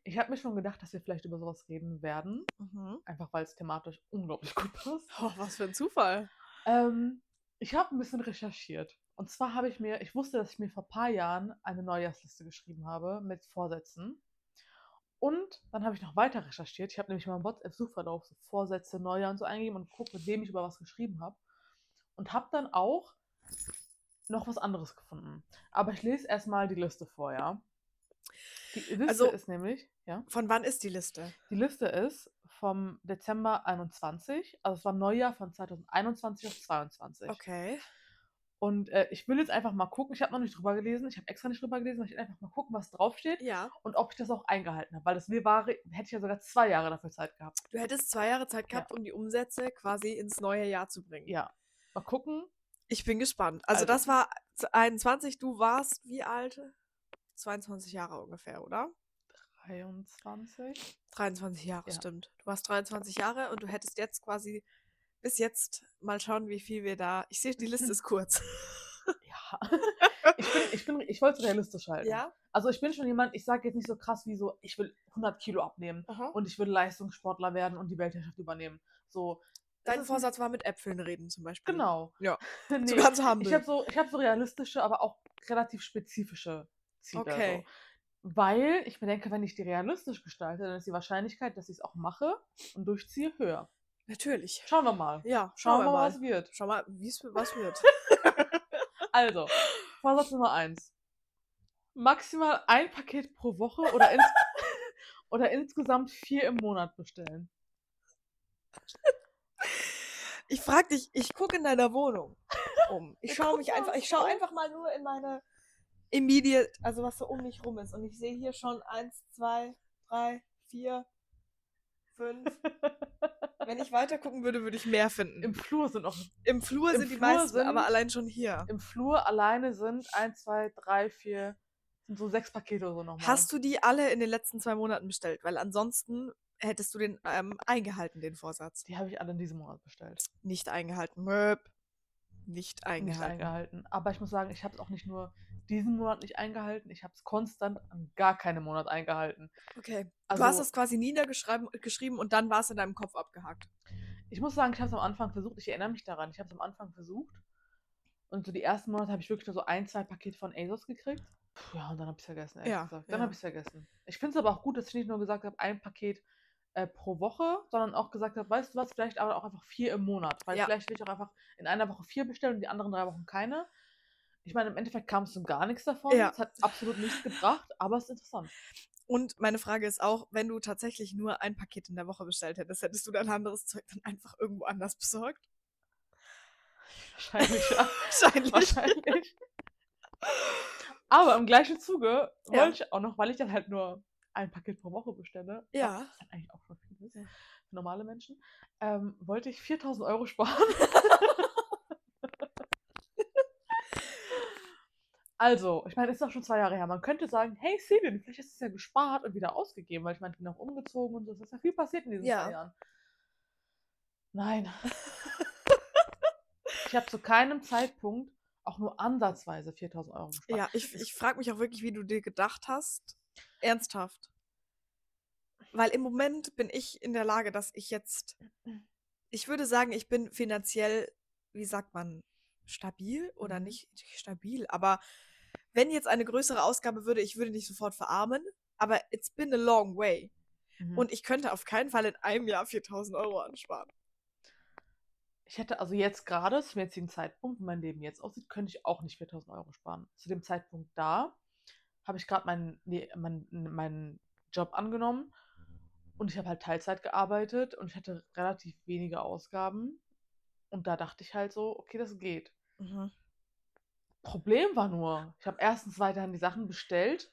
Speaker 1: ich habe mir schon gedacht, dass wir vielleicht über sowas reden werden.
Speaker 2: Mhm.
Speaker 1: Einfach weil es thematisch unglaublich gut passt.
Speaker 2: Oh, was für ein Zufall.
Speaker 1: Ähm, ich habe ein bisschen recherchiert. Und zwar habe ich mir, ich wusste, dass ich mir vor ein paar Jahren eine Neujahrsliste geschrieben habe mit Vorsätzen. Und dann habe ich noch weiter recherchiert. Ich habe nämlich mal im WhatsApp-Suchverlauf so Vorsätze, Neujahr und so eingegeben und geguckt, mit wem ich über was geschrieben habe. Und habe dann auch noch was anderes gefunden. Aber ich lese erstmal die Liste vor, ja. Die Liste
Speaker 2: Also-
Speaker 1: ist nämlich, ja.
Speaker 2: Von wann ist die Liste?
Speaker 1: Die Liste ist vom Dezember 21, also es war Neujahr von 2021 auf 22.
Speaker 2: Okay.
Speaker 1: Und äh, ich will jetzt einfach mal gucken, ich habe noch nicht drüber gelesen, ich habe extra nicht drüber gelesen, ich will einfach mal gucken, was draufsteht
Speaker 2: Ja.
Speaker 1: und ob ich das auch eingehalten habe, weil das mir war, hätte ich ja sogar zwei Jahre dafür Zeit gehabt.
Speaker 2: Du hättest zwei Jahre Zeit
Speaker 1: Ja.
Speaker 2: gehabt, um die Umsätze quasi ins neue Jahr zu bringen.
Speaker 1: Ja, mal gucken.
Speaker 2: Ich bin gespannt. Also,
Speaker 1: Also-
Speaker 2: das war 21, du warst wie alt? 22 Jahre ungefähr, oder?
Speaker 1: 23.
Speaker 2: 23 Jahre,
Speaker 1: Ja.
Speaker 2: stimmt. Du warst 23 Jahre und du hättest jetzt quasi bis jetzt mal schauen, wie viel wir da. Ich sehe, die Liste ist kurz.
Speaker 1: Ja. ich bin, ich bin, ich wollte es realistisch halten.
Speaker 2: ja?
Speaker 1: Also ich bin schon jemand, ich sage jetzt nicht so krass wie so, ich will 100 Kilo abnehmen
Speaker 2: Und
Speaker 1: und ich will Leistungssportler werden und die Weltherrschaft übernehmen. So.
Speaker 2: dein Vorsatz war mit Äpfeln reden zum Beispiel.
Speaker 1: Genau.
Speaker 2: Ja.
Speaker 1: nee,
Speaker 2: So ganz humble.
Speaker 1: Ich habe so, ich hab so realistische, aber auch relativ spezifische Ziele.
Speaker 2: Okay.
Speaker 1: So. Weil ich mir denke, wenn ich die realistisch gestalte, dann ist die Wahrscheinlichkeit, dass ich es auch mache und durchziehe, höher.
Speaker 2: Natürlich.
Speaker 1: Schauen wir mal.
Speaker 2: Ja,
Speaker 1: Schauen wir mal,
Speaker 2: mal.
Speaker 1: was wird.
Speaker 2: Schau mal, wie es was wird.
Speaker 1: Also, Vorsatz Nummer eins. Maximal ein Paket pro Woche oder, ins oder insgesamt vier im Monat bestellen.
Speaker 2: Ich frag dich, ich gucke in deiner Wohnung um. Ich schaue mich
Speaker 1: mal,
Speaker 2: einfach, ich schaue einfach mal nur in meine immediate, also was so um mich rum ist. Und ich sehe hier schon eins, zwei, drei, vier, fünf. Wenn ich weiter gucken würde, würde ich mehr finden.
Speaker 1: Im Flur sind noch.
Speaker 2: Im Flur
Speaker 1: im
Speaker 2: sind die
Speaker 1: Flur
Speaker 2: meisten,
Speaker 1: sind-
Speaker 2: aber allein schon hier.
Speaker 1: Im Flur alleine sind eins, zwei, drei, vier, sind so sechs Pakete oder so nochmal.
Speaker 2: Hast du die alle in den letzten zwei Monaten bestellt? Weil ansonsten hättest du den ähm, eingehalten, den Vorsatz.
Speaker 1: Die habe ich alle in diesem Monat bestellt.
Speaker 2: Nicht eingehalten. Möp. Nicht eingehalten.
Speaker 1: Nicht eingehalten. Aber ich muss sagen, ich habe es auch nicht nur diesen Monat nicht eingehalten, ich habe es konstant an gar keinem Monat eingehalten.
Speaker 2: Okay.
Speaker 1: Also-
Speaker 2: du hast es quasi niedergeschrieben geschrieben und dann war es in deinem Kopf abgehakt.
Speaker 1: Ich muss sagen, ich habe es am Anfang versucht, ich erinnere mich daran, ich habe es am Anfang versucht. Und so die ersten Monate habe ich wirklich nur so ein, zwei Pakete von ASOS gekriegt. Puh, ja, und dann habe ich es vergessen, ehrlich
Speaker 2: Ja,
Speaker 1: gesagt. Dann
Speaker 2: ja.
Speaker 1: habe ich es vergessen. Ich finde es aber auch gut, dass ich nicht nur gesagt habe, ein Paket äh, pro Woche, sondern auch gesagt habe, weißt du was, vielleicht aber auch einfach vier im Monat. Weil
Speaker 2: Ja.
Speaker 1: vielleicht will ich auch einfach in einer Woche vier bestellen und die anderen drei Wochen keine. Ich meine, im Endeffekt kam es zu gar nichts davon.
Speaker 2: Ja.
Speaker 1: Es hat absolut nichts gebracht, aber es ist interessant.
Speaker 2: Und meine Frage ist auch, wenn du tatsächlich nur ein Paket in der Woche bestellt hättest, hättest du dein anderes Zeug dann einfach irgendwo anders besorgt?
Speaker 1: Wahrscheinlich, ja.
Speaker 2: Wahrscheinlich.
Speaker 1: Wahrscheinlich. Aber im gleichen Zuge
Speaker 2: Ja.
Speaker 1: wollte ich auch noch, weil ich dann halt nur ein Paket pro Woche bestelle,
Speaker 2: Ja.
Speaker 1: was dann eigentlich auch schon viel ist für normale Menschen, ähm, wollte ich 4000 Euro sparen. also, ich meine, es ist auch schon zwei Jahre her. Man könnte sagen, hey Celine, vielleicht ist es ja gespart und wieder ausgegeben, weil ich meine, ich bin auch umgezogen und so. Es ist ja viel passiert in diesen
Speaker 2: Ja.
Speaker 1: zwei Jahren. Nein. ich habe zu keinem Zeitpunkt auch nur ansatzweise 4000 Euro gespart.
Speaker 2: Ja, ich, ich frage mich auch wirklich, wie du dir gedacht hast. Ernsthaft. Weil im Moment bin ich in der Lage, dass ich jetzt, ich würde sagen, ich bin finanziell, wie sagt man, stabil oder
Speaker 1: Mhm.
Speaker 2: nicht stabil, aber wenn jetzt eine größere Ausgabe würde, ich würde nicht sofort verarmen, aber it's been a long way.
Speaker 1: Mhm.
Speaker 2: Und ich könnte auf keinen Fall in einem Jahr 4000 Euro ansparen.
Speaker 1: Ich hätte also jetzt gerade, zum jetzigen Zeitpunkt, wie mein Leben jetzt aussieht, könnte ich auch nicht 4000 Euro sparen. Zu dem Zeitpunkt da habe ich gerade meinen, nee, meinen, meinen Job angenommen und ich habe halt Teilzeit gearbeitet und ich hatte relativ wenige Ausgaben. Und da dachte ich halt so, okay, das geht.
Speaker 2: Mhm.
Speaker 1: Problem war nur, ich habe erstens weiterhin die Sachen bestellt.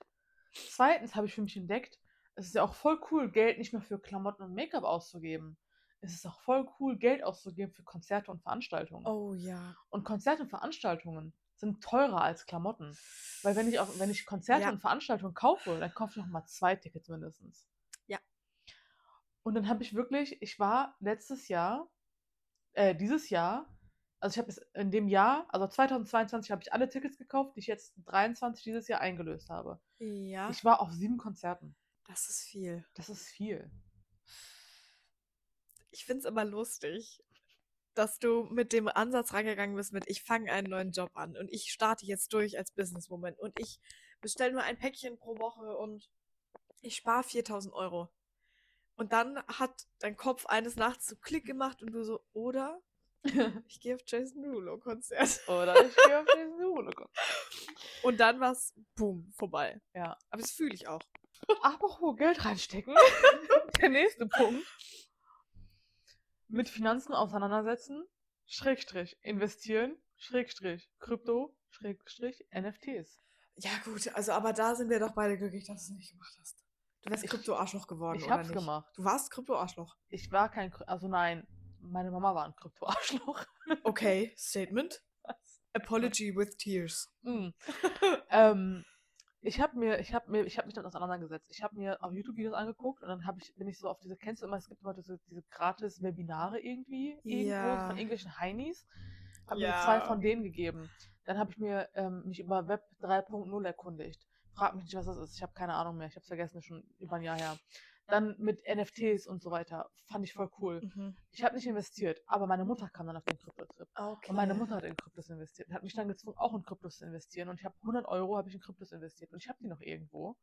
Speaker 1: Zweitens habe ich für mich entdeckt, es ist ja auch voll cool, Geld nicht mehr für Klamotten und Make-up auszugeben. Es ist auch voll cool, Geld auszugeben für Konzerte und Veranstaltungen.
Speaker 2: Oh ja.
Speaker 1: Und Konzerte und Veranstaltungen sind teurer als Klamotten. Weil wenn ich auch, wenn ich Konzerte
Speaker 2: Ja.
Speaker 1: und Veranstaltungen kaufe, dann kaufe ich noch mal zwei Tickets mindestens.
Speaker 2: Ja.
Speaker 1: Und dann habe ich wirklich, ich war letztes Jahr, äh, dieses Jahr, also ich habe es in dem Jahr, also 2022 habe ich alle Tickets gekauft, die ich jetzt 23 dieses Jahr eingelöst habe.
Speaker 2: Ja.
Speaker 1: Ich war auf sieben Konzerten.
Speaker 2: das ist viel.
Speaker 1: Das ist viel.
Speaker 2: Ich finde es immer lustig, dass du mit dem Ansatz rangegangen bist mit, ich fange einen neuen Job an und ich starte jetzt durch als Businesswoman und ich bestelle nur ein Päckchen pro Woche und ich spare 4000 Euro. Und dann hat dein Kopf eines Nachts so Klick gemacht und du so, oder ich gehe auf Jason Derulo Konzert.
Speaker 1: Oder ich gehe auf diesen Holocaust.
Speaker 2: Und dann war es, boom, vorbei.
Speaker 1: Ja.
Speaker 2: Aber das fühle ich auch.
Speaker 1: Apropos Geld reinstecken. Der nächste Punkt. Mit Finanzen auseinandersetzen, Schrägstrich, investieren, Schrägstrich, Krypto, Schrägstrich, NFTs.
Speaker 2: Ja gut, also aber da sind wir doch beide glücklich, dass du es nicht gemacht hast. Du wärst Krypto-Arschloch geworden,
Speaker 1: Ich
Speaker 2: oder
Speaker 1: hab's
Speaker 2: nicht?
Speaker 1: gemacht.
Speaker 2: Du warst Krypto-Arschloch.
Speaker 1: Ich war kein, also nein, meine Mama war ein Krypto-Arschloch.
Speaker 2: Okay, Statement. Apology with tears.
Speaker 1: Mm. ähm, ich habe mir, ich habe mir, ich habe mich damit auseinandergesetzt. Ich habe mir auf YouTube Videos angeguckt und dann habe ich, bin ich so auf diese, kennst du immer, es gibt immer diese, diese gratis Webinare irgendwie,
Speaker 2: Ja.
Speaker 1: von irgendwelchen Heinis. Habe mir
Speaker 2: Ja.
Speaker 1: zwei von denen gegeben. Dann habe ich mir ähm, mich über Web 3.0 erkundigt. Frag mich nicht, was das ist. Ich habe keine Ahnung mehr. Ich habe es vergessen, schon über ein Jahr her. Dann mit NFTs und so weiter. Fand ich voll cool.
Speaker 2: Mhm.
Speaker 1: Ich habe nicht investiert, aber meine Mutter kam dann auf den Krypto-Trip.
Speaker 2: Okay.
Speaker 1: Und meine Mutter hat in Kryptos investiert und hat mich dann gezwungen, auch in Kryptos zu investieren. Und ich habe 100 Euro habe ich in Kryptos investiert und ich habe die noch irgendwo.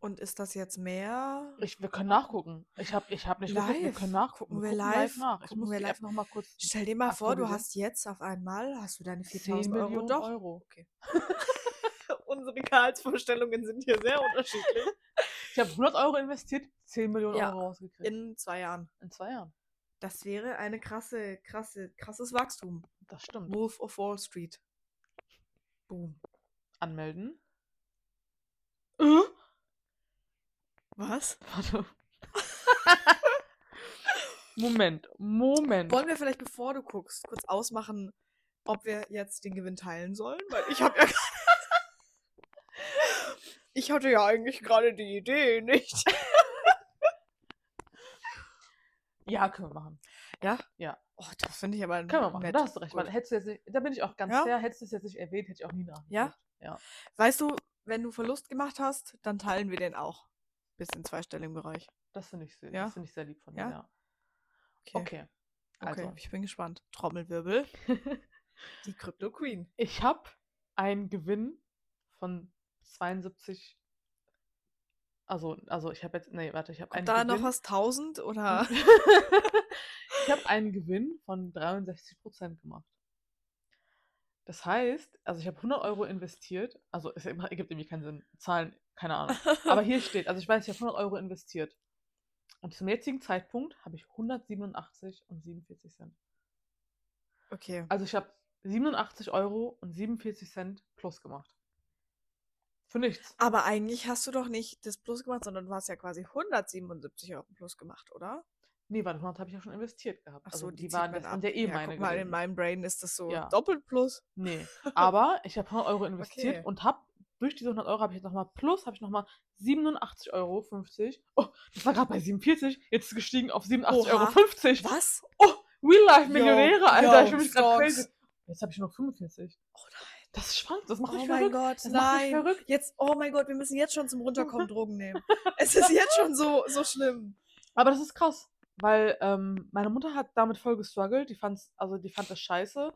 Speaker 2: Und ist das jetzt mehr?
Speaker 1: Ich, wir können nachgucken. Ich habe ich hab nicht geguckt, wir
Speaker 2: Live?
Speaker 1: können nachgucken.
Speaker 2: Gucken wir
Speaker 1: gucken
Speaker 2: live?
Speaker 1: nach. Ich
Speaker 2: Gucken
Speaker 1: muss
Speaker 2: wir live?
Speaker 1: Noch mal kurz.
Speaker 2: Stell dir mal vor, du hast jetzt auf einmal, hast du deine
Speaker 1: 10
Speaker 2: 4000 Euro
Speaker 1: Millionen
Speaker 2: doch.
Speaker 1: Euro.
Speaker 2: Unsere Gehaltsvorstellungen sind hier sehr unterschiedlich.
Speaker 1: Ich habe 100 Euro investiert, 10 Millionen
Speaker 2: Ja,
Speaker 1: Euro rausgekriegt. In,
Speaker 2: In zwei Jahren.
Speaker 1: zwei Jahren.
Speaker 2: Das wäre eine krasse, krasse, krasses Wachstum.
Speaker 1: Das stimmt.
Speaker 2: Wolf of Wall Street. Boom.
Speaker 1: Anmelden.
Speaker 2: Was?
Speaker 1: Warte. Moment, Moment.
Speaker 2: Wollen wir vielleicht, bevor du guckst, kurz ausmachen, ob wir jetzt den Gewinn teilen sollen? Weil ich habe ja. ich hatte ja eigentlich gerade die Idee, nicht?
Speaker 1: Ja, können wir machen.
Speaker 2: Ja?
Speaker 1: Ja.
Speaker 2: Oh, das finde ich aber
Speaker 1: Können wir machen.
Speaker 2: nett.
Speaker 1: Da hast du recht. Weil hättest du jetzt nicht, da bin ich auch ganz
Speaker 2: Ja?
Speaker 1: fair. Hättest du es jetzt nicht erwähnt, hätte ich auch nie nachgedacht. Ja.
Speaker 2: Weißt du, wenn du Verlust gemacht hast, dann teilen wir den auch. Bis in zweistelligen Bereich.
Speaker 1: Das finde ich, sehr-
Speaker 2: Ja?
Speaker 1: das finde ich sehr lieb von dir.
Speaker 2: Ja?
Speaker 1: Ja.
Speaker 2: Okay.
Speaker 1: Okay.
Speaker 2: Okay,
Speaker 1: Also,
Speaker 2: ich bin gespannt. Trommelwirbel. Die Crypto Queen.
Speaker 1: ich habe einen Gewinn von 72. Also, also ich habe jetzt, nee, warte, ich habe einen
Speaker 2: da
Speaker 1: Gewinn.
Speaker 2: noch was 1000 oder?
Speaker 1: ich habe einen Gewinn von 63 Prozent gemacht. Das heißt, also ich habe 100 Euro investiert, also es ergibt irgendwie keinen Sinn, Zahlen, keine Ahnung. Aber hier steht, also ich weiß, ich habe 100 Euro investiert. Und zum jetzigen Zeitpunkt habe ich 187 und 47 Cent.
Speaker 2: Okay.
Speaker 1: Also ich habe 87 Euro und 47 Cent plus gemacht. Für nichts.
Speaker 2: Aber eigentlich hast du doch nicht das Plus gemacht, sondern du hast ja quasi 177 Euro Plus gemacht, oder?
Speaker 1: Nee, warte, 100 habe ich ja schon investiert gehabt.
Speaker 2: Ach
Speaker 1: also
Speaker 2: so,
Speaker 1: die,
Speaker 2: zieht
Speaker 1: waren, das ja
Speaker 2: ab.
Speaker 1: eh meine
Speaker 2: guck mal, in meinem Brain ist das so
Speaker 1: Ja.
Speaker 2: doppelt Plus.
Speaker 1: Nee, aber ich habe 100 Euro investiert
Speaker 2: Okay.
Speaker 1: und habe durch diese 100 Euro habe ich jetzt nochmal plus, habe ich nochmal 87,50 Euro. Oh, das war gerade bei 47, jetzt ist es gestiegen auf 87,50 Euro.
Speaker 2: Was?
Speaker 1: Oh, Real Life Millionäre, Alter.
Speaker 2: yo,
Speaker 1: ich fühle mich gerade crazy. Jetzt habe ich nur noch 45.
Speaker 2: Oh nein.
Speaker 1: Das spannend, das macht
Speaker 2: Oh
Speaker 1: mich
Speaker 2: mein
Speaker 1: verrückt.
Speaker 2: Gott,
Speaker 1: Das macht mich
Speaker 2: nein.
Speaker 1: verrückt.
Speaker 2: Jetzt, oh mein Gott, wir müssen jetzt schon zum Runterkommen Drogen nehmen. Es ist jetzt schon so, so schlimm.
Speaker 1: Aber das ist krass, weil ähm, meine Mutter hat damit voll gestruggelt. Die fand's, also die fand das scheiße,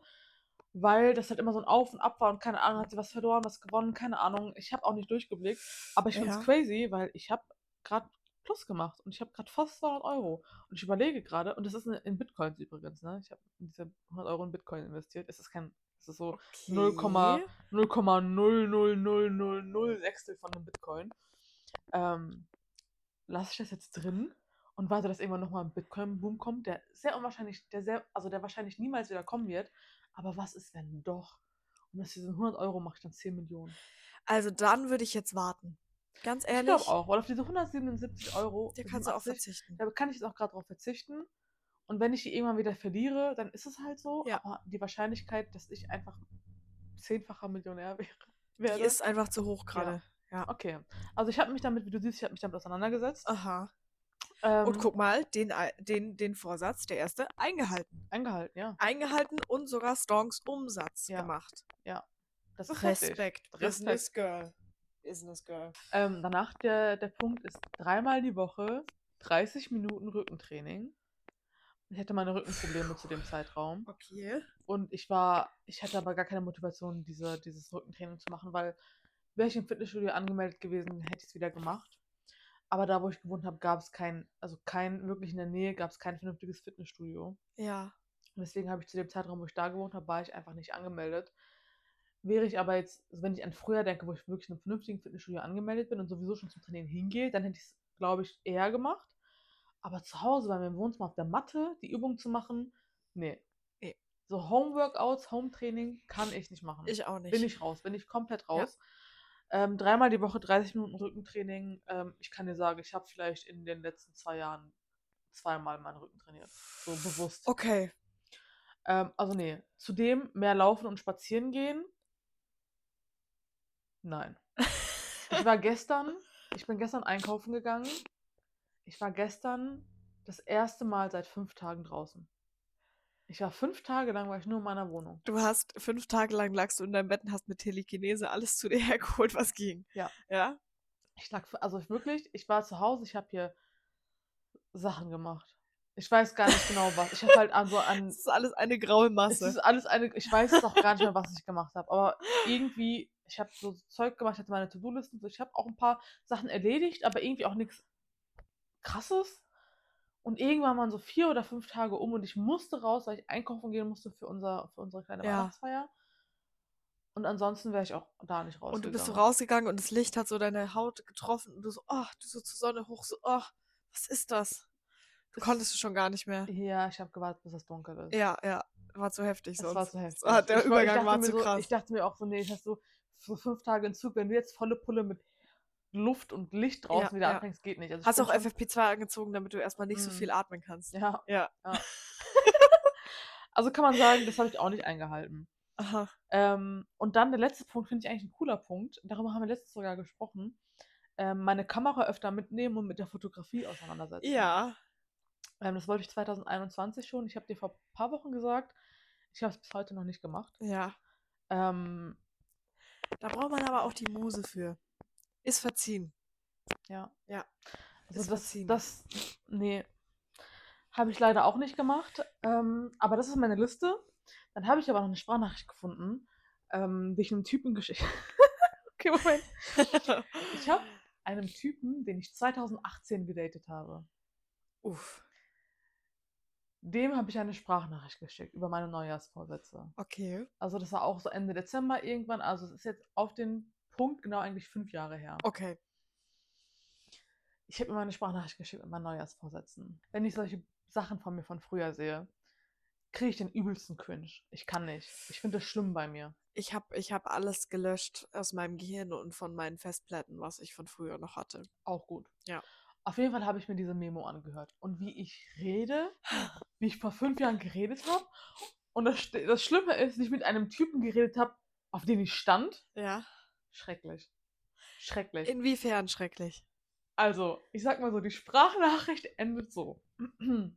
Speaker 1: weil das halt immer so ein Auf und Ab war und keine Ahnung, hat sie was verloren, was gewonnen, keine Ahnung. Ich habe auch nicht durchgeblickt, aber ich finde es
Speaker 2: Ja.
Speaker 1: crazy, weil ich habe gerade plus gemacht und ich habe gerade fast 200 Euro. Und ich überlege gerade, und das ist in Bitcoins übrigens, ne? Ich habe diese 100 Euro in Bitcoin investiert. Es ist kein, es ist so
Speaker 2: Okay.
Speaker 1: 0,00000 Sechstel von einem Bitcoin. Ähm, lasse ich das jetzt drin und warte, dass irgendwann nochmal ein Bitcoin-Boom kommt, der sehr unwahrscheinlich, der sehr, also der wahrscheinlich niemals wieder kommen wird. Aber was ist, wenn doch? Und aus diesen 100 Euro mache ich dann 10 Millionen.
Speaker 2: Also dann würde ich jetzt warten. Ganz
Speaker 1: Ich
Speaker 2: ehrlich,
Speaker 1: glaube auch, weil auf diese 177 Euro,
Speaker 2: da kannst du auch
Speaker 1: 87,
Speaker 2: verzichten.
Speaker 1: da kann ich jetzt auch gerade drauf verzichten. Und wenn ich die irgendwann wieder verliere, dann ist es halt so.
Speaker 2: Ja.
Speaker 1: Aber die Wahrscheinlichkeit, dass ich einfach zehnfacher Millionär wäre,
Speaker 2: Die
Speaker 1: werde.
Speaker 2: ist einfach zu hoch gerade.
Speaker 1: okay. Also ich habe mich damit, wie du siehst, ich habe mich damit auseinandergesetzt.
Speaker 2: Aha.
Speaker 1: Ähm,
Speaker 2: Und guck mal, den, den, den Vorsatz, der erste, eingehalten.
Speaker 1: Eingehalten, ja.
Speaker 2: Eingehalten und sogar Stonks Umsatz
Speaker 1: Ja.
Speaker 2: gemacht.
Speaker 1: Das ist.
Speaker 2: Respekt.
Speaker 1: Respekt.
Speaker 2: Business Girl. Business Girl.
Speaker 1: Ähm, danach der, der Punkt ist dreimal die Woche 30 Minuten Rückentraining. Ich hatte meine Rückenprobleme zu dem Zeitraum.
Speaker 2: Okay.
Speaker 1: Und ich war, ich hatte aber gar keine Motivation, diese, dieses Rückentraining zu machen, weil wäre ich im Fitnessstudio angemeldet gewesen, hätte ich es wieder gemacht. Aber da, wo ich gewohnt habe, gab es kein, also kein, wirklich in der Nähe gab es kein vernünftiges Fitnessstudio.
Speaker 2: Ja.
Speaker 1: Und deswegen habe ich zu dem Zeitraum, wo ich da gewohnt habe, war ich einfach nicht angemeldet. Wäre ich aber jetzt, also wenn ich an früher denke, wo ich wirklich in einem vernünftigen Fitnessstudio angemeldet bin und sowieso schon zum Trainieren hingehe, dann hätte ich es, glaube ich, eher gemacht. Aber zu Hause bei mir im Wohnzimmer auf der Matte die Übung zu machen, nee.
Speaker 2: Nee.
Speaker 1: So Home-Workouts, Home-Training kann ich nicht machen.
Speaker 2: Ich auch nicht.
Speaker 1: Bin ich raus, bin ich komplett raus. Ähm, dreimal die Woche 30 Minuten Rückentraining. Ähm, ich kann dir sagen, ich habe vielleicht in den letzten zwei Jahren zweimal meinen Rücken trainiert. So bewusst.
Speaker 2: Okay.
Speaker 1: Ähm, also nee, zudem mehr laufen und spazieren gehen. Nein. Ich war gestern, ich bin gestern einkaufen gegangen. Ich war gestern das erste Mal seit fünf Tagen draußen. Ich war fünf Tage lang war ich nur in meiner Wohnung.
Speaker 2: Du hast fünf Tage lang lagst du in deinem Bett und hast mit Telekinese alles zu dir hergeholt, was ging.
Speaker 1: Ja.
Speaker 2: Ja?
Speaker 1: Ich lag, also wirklich, ich war zu Hause, ich habe hier Sachen gemacht. Ich weiß gar nicht genau was. Ich habe halt an so an
Speaker 2: Das ist alles eine graue
Speaker 1: Es
Speaker 2: Masse.
Speaker 1: ist alles eine, ich weiß es auch gar nicht mehr, was ich gemacht habe, aber irgendwie, ich habe so Zeug gemacht, ich hatte meine To-Do-Listen, so, ich habe auch ein paar Sachen erledigt, aber irgendwie auch nichts krasses. Und irgendwann waren so vier oder fünf Tage um und ich musste raus, weil ich einkaufen gehen musste für, unser, für unsere kleine
Speaker 2: Ja.
Speaker 1: Weihnachtsfeier. Und ansonsten wäre ich auch da nicht rausgegangen.
Speaker 2: Und du bist so rausgegangen und das Licht hat so deine Haut getroffen und du so, oh, du so zur Sonne hoch, so, oh, was ist das? Du
Speaker 1: Es-
Speaker 2: konntest du schon gar nicht mehr.
Speaker 1: Ja, ich habe gewartet, bis es dunkel ist.
Speaker 2: Ja, ja, war zu heftig sonst.
Speaker 1: war zu heftig.
Speaker 2: Ah, der
Speaker 1: Ich war- ich
Speaker 2: Übergang war
Speaker 1: mir
Speaker 2: zu
Speaker 1: so,
Speaker 2: krass.
Speaker 1: Ich dachte mir auch so, nee, hast du so fünf Tage in Zug, wenn du jetzt volle Pulle mit Luft und Licht draußen
Speaker 2: Ja,
Speaker 1: wieder
Speaker 2: ja.
Speaker 1: anfängst, geht nicht. Also
Speaker 2: Hast auch
Speaker 1: schon-
Speaker 2: FFP2 angezogen, damit du erstmal nicht so
Speaker 1: Mhm.
Speaker 2: viel atmen kannst.
Speaker 1: Ja,
Speaker 2: Ja.
Speaker 1: ja. also kann man sagen, das habe ich auch nicht eingehalten.
Speaker 2: Aha.
Speaker 1: Ähm, und dann der letzte Punkt finde ich eigentlich ein cooler Punkt. Darüber haben wir letztes sogar gesprochen. Ähm, meine Kamera öfter mitnehmen und mit der Fotografie auseinandersetzen.
Speaker 2: Ja.
Speaker 1: Ähm, das wollte ich 2021 schon. Ich habe dir vor ein paar Wochen gesagt. Ich habe es bis heute noch nicht gemacht.
Speaker 2: Ja.
Speaker 1: Ähm,
Speaker 2: Da braucht man aber auch die Muse für. Ist verziehen.
Speaker 1: ja.
Speaker 2: Ja,
Speaker 1: Also
Speaker 2: ist
Speaker 1: das,
Speaker 2: verziehen.
Speaker 1: das, nee, habe ich leider auch nicht gemacht. Ähm, aber das ist meine Liste. Dann habe ich aber noch eine Sprachnachricht gefunden, ähm, die ich einem Typen geschickt Okay, Moment. Ich habe einem Typen, den ich 2018 gedatet habe,
Speaker 2: Uff.
Speaker 1: dem habe ich eine Sprachnachricht geschickt über meine Neujahrsvorsätze.
Speaker 2: Okay.
Speaker 1: Also das war auch so Ende Dezember irgendwann. Also es ist jetzt auf den Punkt genau eigentlich fünf Jahre her.
Speaker 2: Okay.
Speaker 1: Ich habe ihm eine Sprachnachricht geschickt mit meinen Neujahrsvorsätzen. Wenn ich solche Sachen von mir von früher sehe, kriege ich den übelsten Cringe. Ich kann nicht. Ich finde das schlimm bei mir.
Speaker 2: Ich habe ich hab alles gelöscht aus meinem Gehirn und von meinen Festplatten, was ich von früher noch hatte.
Speaker 1: Auch gut.
Speaker 2: Ja.
Speaker 1: Auf jeden Fall habe ich mir diese Memo angehört. Und wie ich rede, wie ich vor fünf Jahren geredet habe. Und das, das Schlimme ist, wie ich mit einem Typen geredet habe, auf den ich stand.
Speaker 2: Ja.
Speaker 1: Schrecklich. Schrecklich.
Speaker 2: Inwiefern schrecklich?
Speaker 1: Also, ich sag mal so, die Sprachnachricht endet so.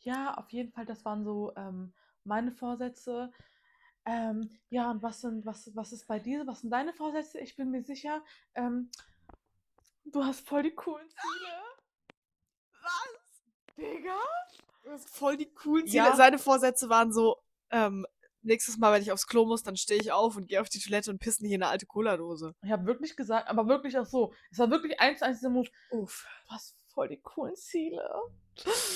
Speaker 1: ja, auf jeden Fall, das waren so ähm, meine Vorsätze. Ähm, ja, und was sind, was, was ist bei dir? Was sind deine Vorsätze? Ich bin mir sicher, ähm, du hast voll die coolen Ziele.
Speaker 2: Was?
Speaker 1: Digga?
Speaker 2: Du hast voll die coolen Ziele.
Speaker 1: Ja.
Speaker 2: Seine Vorsätze waren so, ähm, nächstes Mal, wenn ich aufs Klo muss, dann stehe ich auf und gehe auf die Toilette und pisse nicht in eine alte Cola-Dose.
Speaker 1: Ich habe wirklich gesagt, aber wirklich auch so. Es war wirklich eins zu eins dieser Move.
Speaker 2: Uff.
Speaker 1: Hast voll die coolen Ziele.